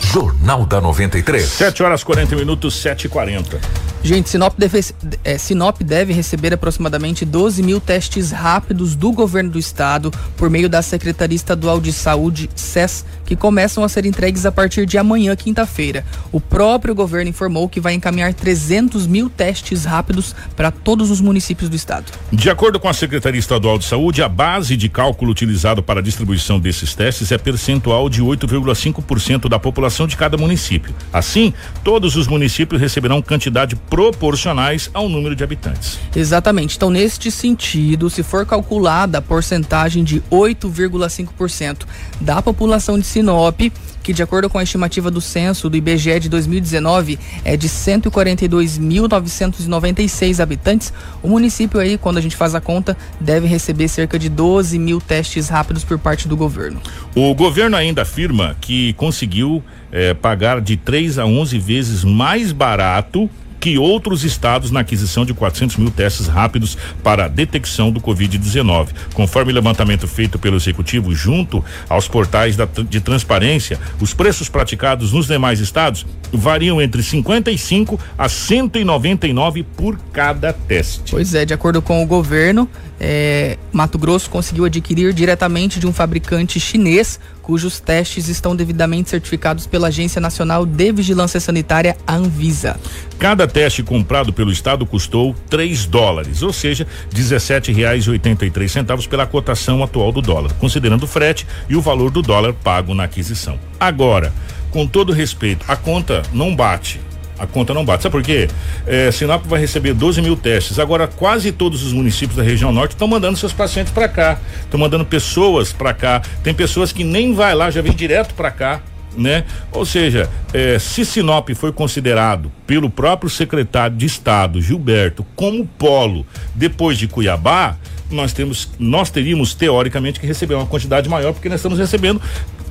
Jornal da 93. 7 horas 40 minutos, 7 e 40 Gente, Sinop deve, é, Sinop deve receber aproximadamente 12 mil testes rápidos do governo do estado por meio da Secretaria Estadual de Saúde, SES, que começam a ser entregues a partir de amanhã, quinta-feira. O próprio governo informou que vai encaminhar 300 mil testes rápidos para todos os municípios do estado. De acordo com a Secretaria Estadual de Saúde, a base de cálculo utilizado para a distribuição desses testes é percentual de 8,5% da população de cada município. Assim, todos os municípios receberão quantidade proporcionais ao número de habitantes. Exatamente. Então, neste sentido, se for calculada a porcentagem de 8,5% da população de Sinop, que de acordo com a estimativa do censo do IBGE de 2019 é de 142.996 habitantes, o município aí, quando a gente faz a conta, deve receber cerca de 12 mil testes rápidos por parte do governo. O governo ainda afirma que conseguiu eh, pagar de 3 a 11 vezes mais barato que outros estados na aquisição de 400 mil testes rápidos para a detecção do Covid-19. Conforme levantamento feito pelo executivo junto aos portais da, de transparência, os preços praticados nos demais estados variam entre 55 a 199 por cada teste. Pois é, de acordo com o governo, é, Mato Grosso conseguiu adquirir diretamente de um fabricante chinês, cujos testes estão devidamente certificados pela Agência Nacional de Vigilância Sanitária, Anvisa. Cada teste comprado pelo Estado custou 3 dólares, ou seja, R$ 17,83 pela cotação atual do dólar, considerando o frete e o valor do dólar pago na aquisição. Agora, com todo respeito, a conta não bate a conta não bate. Sabe por quê? É, Sinop vai receber 12 mil testes. Agora, quase todos os municípios da região norte estão mandando seus pacientes para cá, estão mandando pessoas para cá. Tem pessoas que nem vai lá, já vem direto para cá. Né? Ou seja, é, se Sinop foi considerado pelo próprio secretário de Estado, Gilberto, como polo depois de Cuiabá, nós temos, nós teríamos teoricamente que receber uma quantidade maior, porque nós estamos recebendo,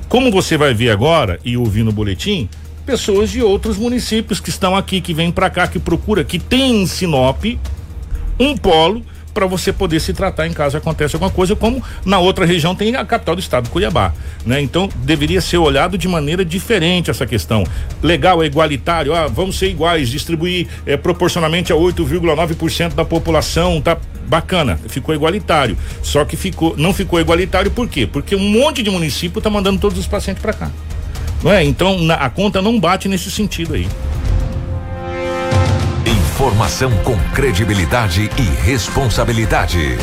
como você vai ver agora e ouvir no boletim, pessoas de outros municípios que estão aqui, que vêm para cá, que procura, que tem em Sinop um polo para você poder se tratar em caso aconteça alguma coisa, como na outra região tem a capital do estado, Cuiabá, né? Então deveria ser olhado de maneira diferente essa questão. Legal, é igualitário, ah, vamos ser iguais, distribuir é, proporcionalmente a 8,9% da população, tá bacana, ficou igualitário. Só que ficou, não ficou igualitário por quê? Porque um monte de município tá mandando todos os pacientes para cá. Não é? Então na, a conta não bate nesse sentido aí. Informação com credibilidade e responsabilidade.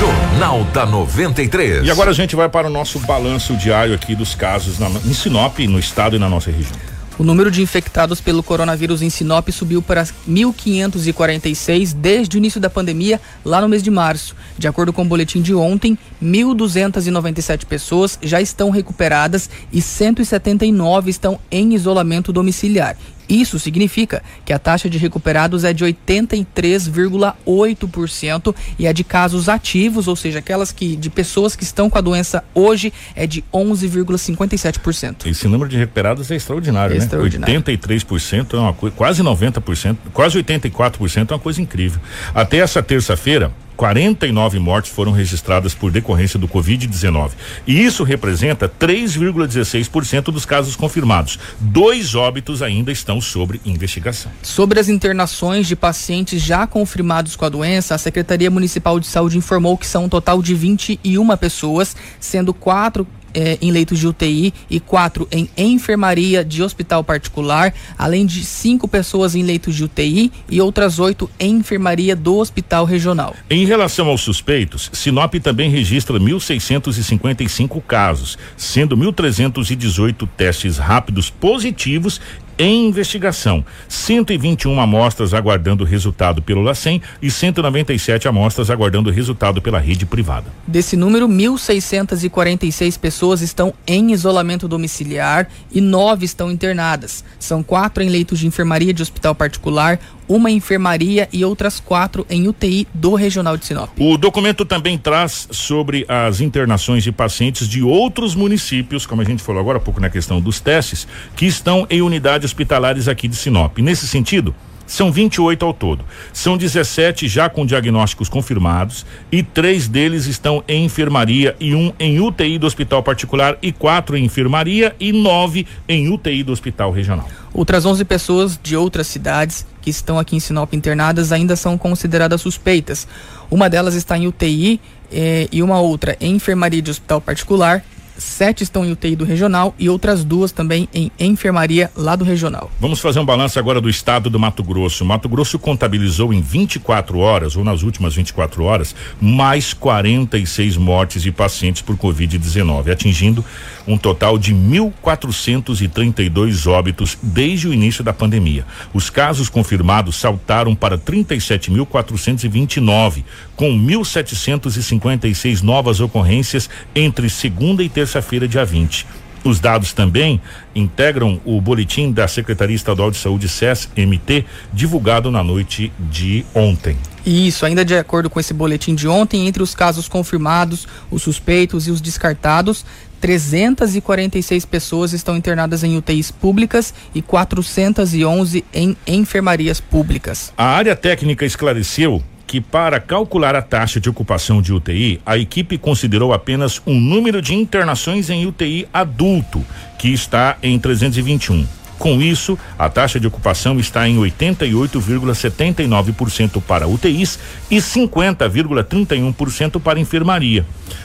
Jornal da 93. E agora a gente vai para o nosso balanço diário aqui dos casos na, em Sinop, no estado e na nossa região. O número de infectados pelo coronavírus em Sinop subiu para 1.546 desde o início da pandemia, lá no mês de março. De acordo com o boletim de ontem, 1.297 pessoas já estão recuperadas e 179 estão em isolamento domiciliar. Isso significa que a taxa de recuperados é de 83,8% e a de casos ativos, ou seja, aquelas que de pessoas que estão com a doença hoje é de 11,57%. Esse número de recuperados é extraordinário, é né? Extraordinário. 83% é uma coisa, quase 90%, quase 84% é uma coisa incrível. Até essa terça-feira, 49 mortes foram registradas por decorrência do Covid-19. E isso representa 3,16% dos casos confirmados. Dois óbitos ainda estão sobre investigação. Sobre as internações de pacientes já confirmados com a doença, a Secretaria Municipal de Saúde informou que são um total de 21 pessoas, sendo quatro é, em leitos de UTI e quatro em enfermaria de hospital particular, além de cinco pessoas em leitos de UTI e outras oito em enfermaria do hospital regional. Em relação aos suspeitos, Sinop também registra 1.655 casos, sendo 1.318 testes rápidos positivos em investigação. 121 amostras aguardando resultado pelo LACEN e 197 amostras aguardando resultado pela rede privada. Desse número, 1.646 pessoas estão em isolamento domiciliar e nove estão internadas. São quatro em leitos de enfermaria de hospital particular, uma enfermaria e outras quatro em UTI do Regional de Sinop. O documento também traz sobre as internações de pacientes de outros municípios, como a gente falou agora há pouco na questão dos testes, que estão em unidades hospitalares aqui de Sinop. Nesse sentido, são 28 ao todo. São 17 já com diagnósticos confirmados e três deles estão em enfermaria e um em UTI do hospital particular e quatro em enfermaria e nove em UTI do hospital regional. Outras 11 pessoas de outras cidades que estão aqui em Sinop internadas ainda são consideradas suspeitas. Uma delas está em UTI eh, e uma outra em enfermaria de hospital particular sete estão em UTI do regional e outras duas também em enfermaria lá do regional. Vamos fazer um balanço agora do estado do Mato Grosso. Mato Grosso contabilizou em 24 horas, ou nas últimas 24 horas, mais 46 mortes de pacientes por Covid-19, atingindo um total de 1.432 óbitos desde o início da pandemia. Os casos confirmados saltaram para 37.429, com 1.756 novas ocorrências entre segunda e terça-feira, dia 20. Os dados também integram o boletim da Secretaria Estadual de Saúde SES-MT, divulgado na noite de ontem. Isso, ainda de acordo com esse boletim de ontem, entre os casos confirmados, os suspeitos e os descartados, 346 pessoas estão internadas em UTIs públicas e 411 em enfermarias públicas. A área técnica esclareceu que para calcular a taxa de ocupação de UTI, a equipe considerou apenas um número de internações em UTI adulto, que está em 321. Com isso, a taxa de ocupação está em 88,79% para UTIs e 50,31% para enfermaria.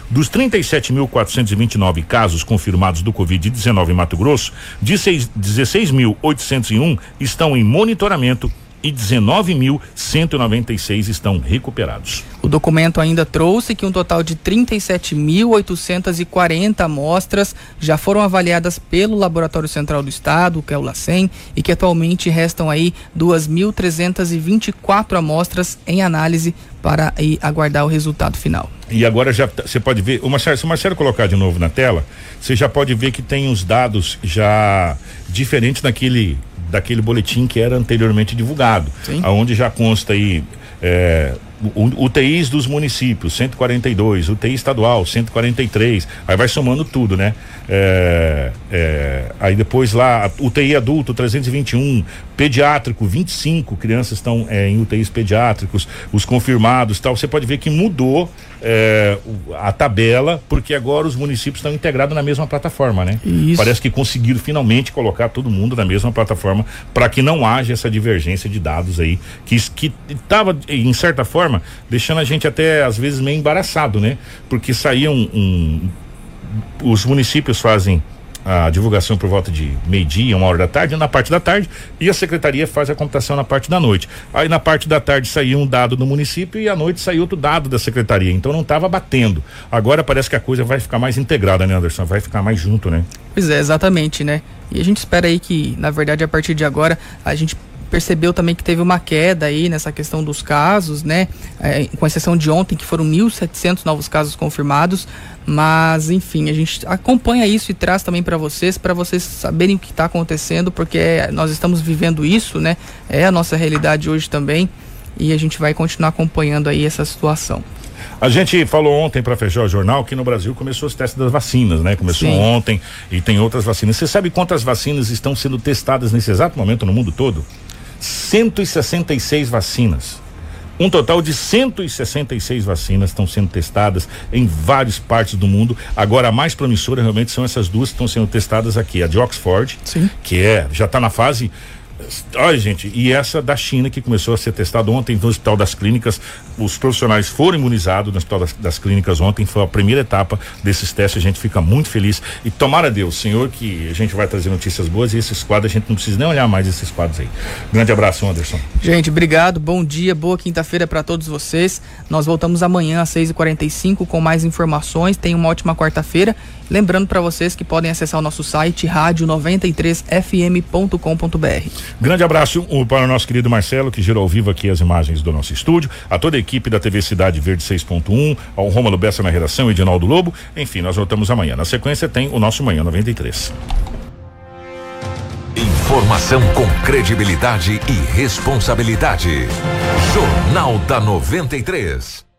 Dos 37.429 casos confirmados do Covid-19 em Mato Grosso, 16.801 estão em monitoramento e 19.196 estão recuperados. O documento ainda trouxe que um total de 37.840 amostras já foram avaliadas pelo Laboratório Central do Estado, que é o LACEN, e que atualmente restam aí 2.324 amostras em análise para aí, aguardar o resultado final. E agora já você pode ver, o Marcelo, se o Marcelo colocar de novo na tela, você já pode ver que tem os dados já diferentes daquele daquele boletim que era anteriormente divulgado, Sim. aonde já consta aí é, UTIs dos municípios, 142, UTI estadual, 143, aí vai somando tudo, né? É, é, aí depois lá, UTI adulto, 321, pediátrico, 25 crianças estão é, em UTIs pediátricos, os confirmados tal. Você pode ver que mudou é, a tabela, porque agora os municípios estão integrados na mesma plataforma, né? Isso. Parece que conseguiram finalmente colocar todo mundo na mesma plataforma para que não haja essa divergência de dados aí, que estava, em certa forma, deixando a gente até às vezes meio embaraçado, né? Porque saía um, um os municípios fazem a divulgação por volta de meio-dia, uma hora da tarde, na parte da tarde, e a secretaria faz a computação na parte da noite. Aí na parte da tarde saiu um dado do município e à noite saiu outro dado da secretaria. Então não estava batendo. Agora parece que a coisa vai ficar mais integrada, né, Anderson? Vai ficar mais junto, né? Pois é, exatamente, né? E a gente espera aí que, na verdade, a partir de agora, a gente percebeu também que teve uma queda aí nessa questão dos casos, né? É, com exceção de ontem, que foram 1.700 novos casos confirmados. Mas, enfim, a gente acompanha isso e traz também para vocês, para vocês saberem o que está acontecendo, porque nós estamos vivendo isso, né? É a nossa realidade hoje também. E a gente vai continuar acompanhando aí essa situação. A gente falou ontem para fechar o jornal que no Brasil começou os testes das vacinas, né? Começou Sim. ontem e tem outras vacinas. Você sabe quantas vacinas estão sendo testadas nesse exato momento no mundo todo? 166 vacinas. Um total de 166 vacinas estão sendo testadas em várias partes do mundo. Agora, a mais promissora realmente são essas duas que estão sendo testadas aqui: a de Oxford, Sim. que é já está na fase Olha, gente, e essa da China que começou a ser testada ontem no Hospital das Clínicas, os profissionais foram imunizados no Hospital das, das, Clínicas ontem, foi a primeira etapa desses testes, a gente fica muito feliz e tomara Deus, Senhor, que a gente vai trazer notícias boas e esses quadros a gente não precisa nem olhar mais esses quadros aí. Grande abraço, Anderson. Gente, obrigado, bom dia, boa quinta-feira para todos vocês. Nós voltamos amanhã às 6h45 com mais informações. Tenham uma ótima quarta-feira. Lembrando para vocês que podem acessar o nosso site rádio93fm.com.br. Grande abraço para o nosso querido Marcelo, que gerou ao vivo aqui as imagens do nosso estúdio, a toda a equipe da TV Cidade Verde 6.1, ao Rômulo Bessa na redação, Edinaldo Lobo. Enfim, nós voltamos amanhã. Na sequência tem o nosso Manhã 93. Informação com credibilidade e responsabilidade. Jornal da 93.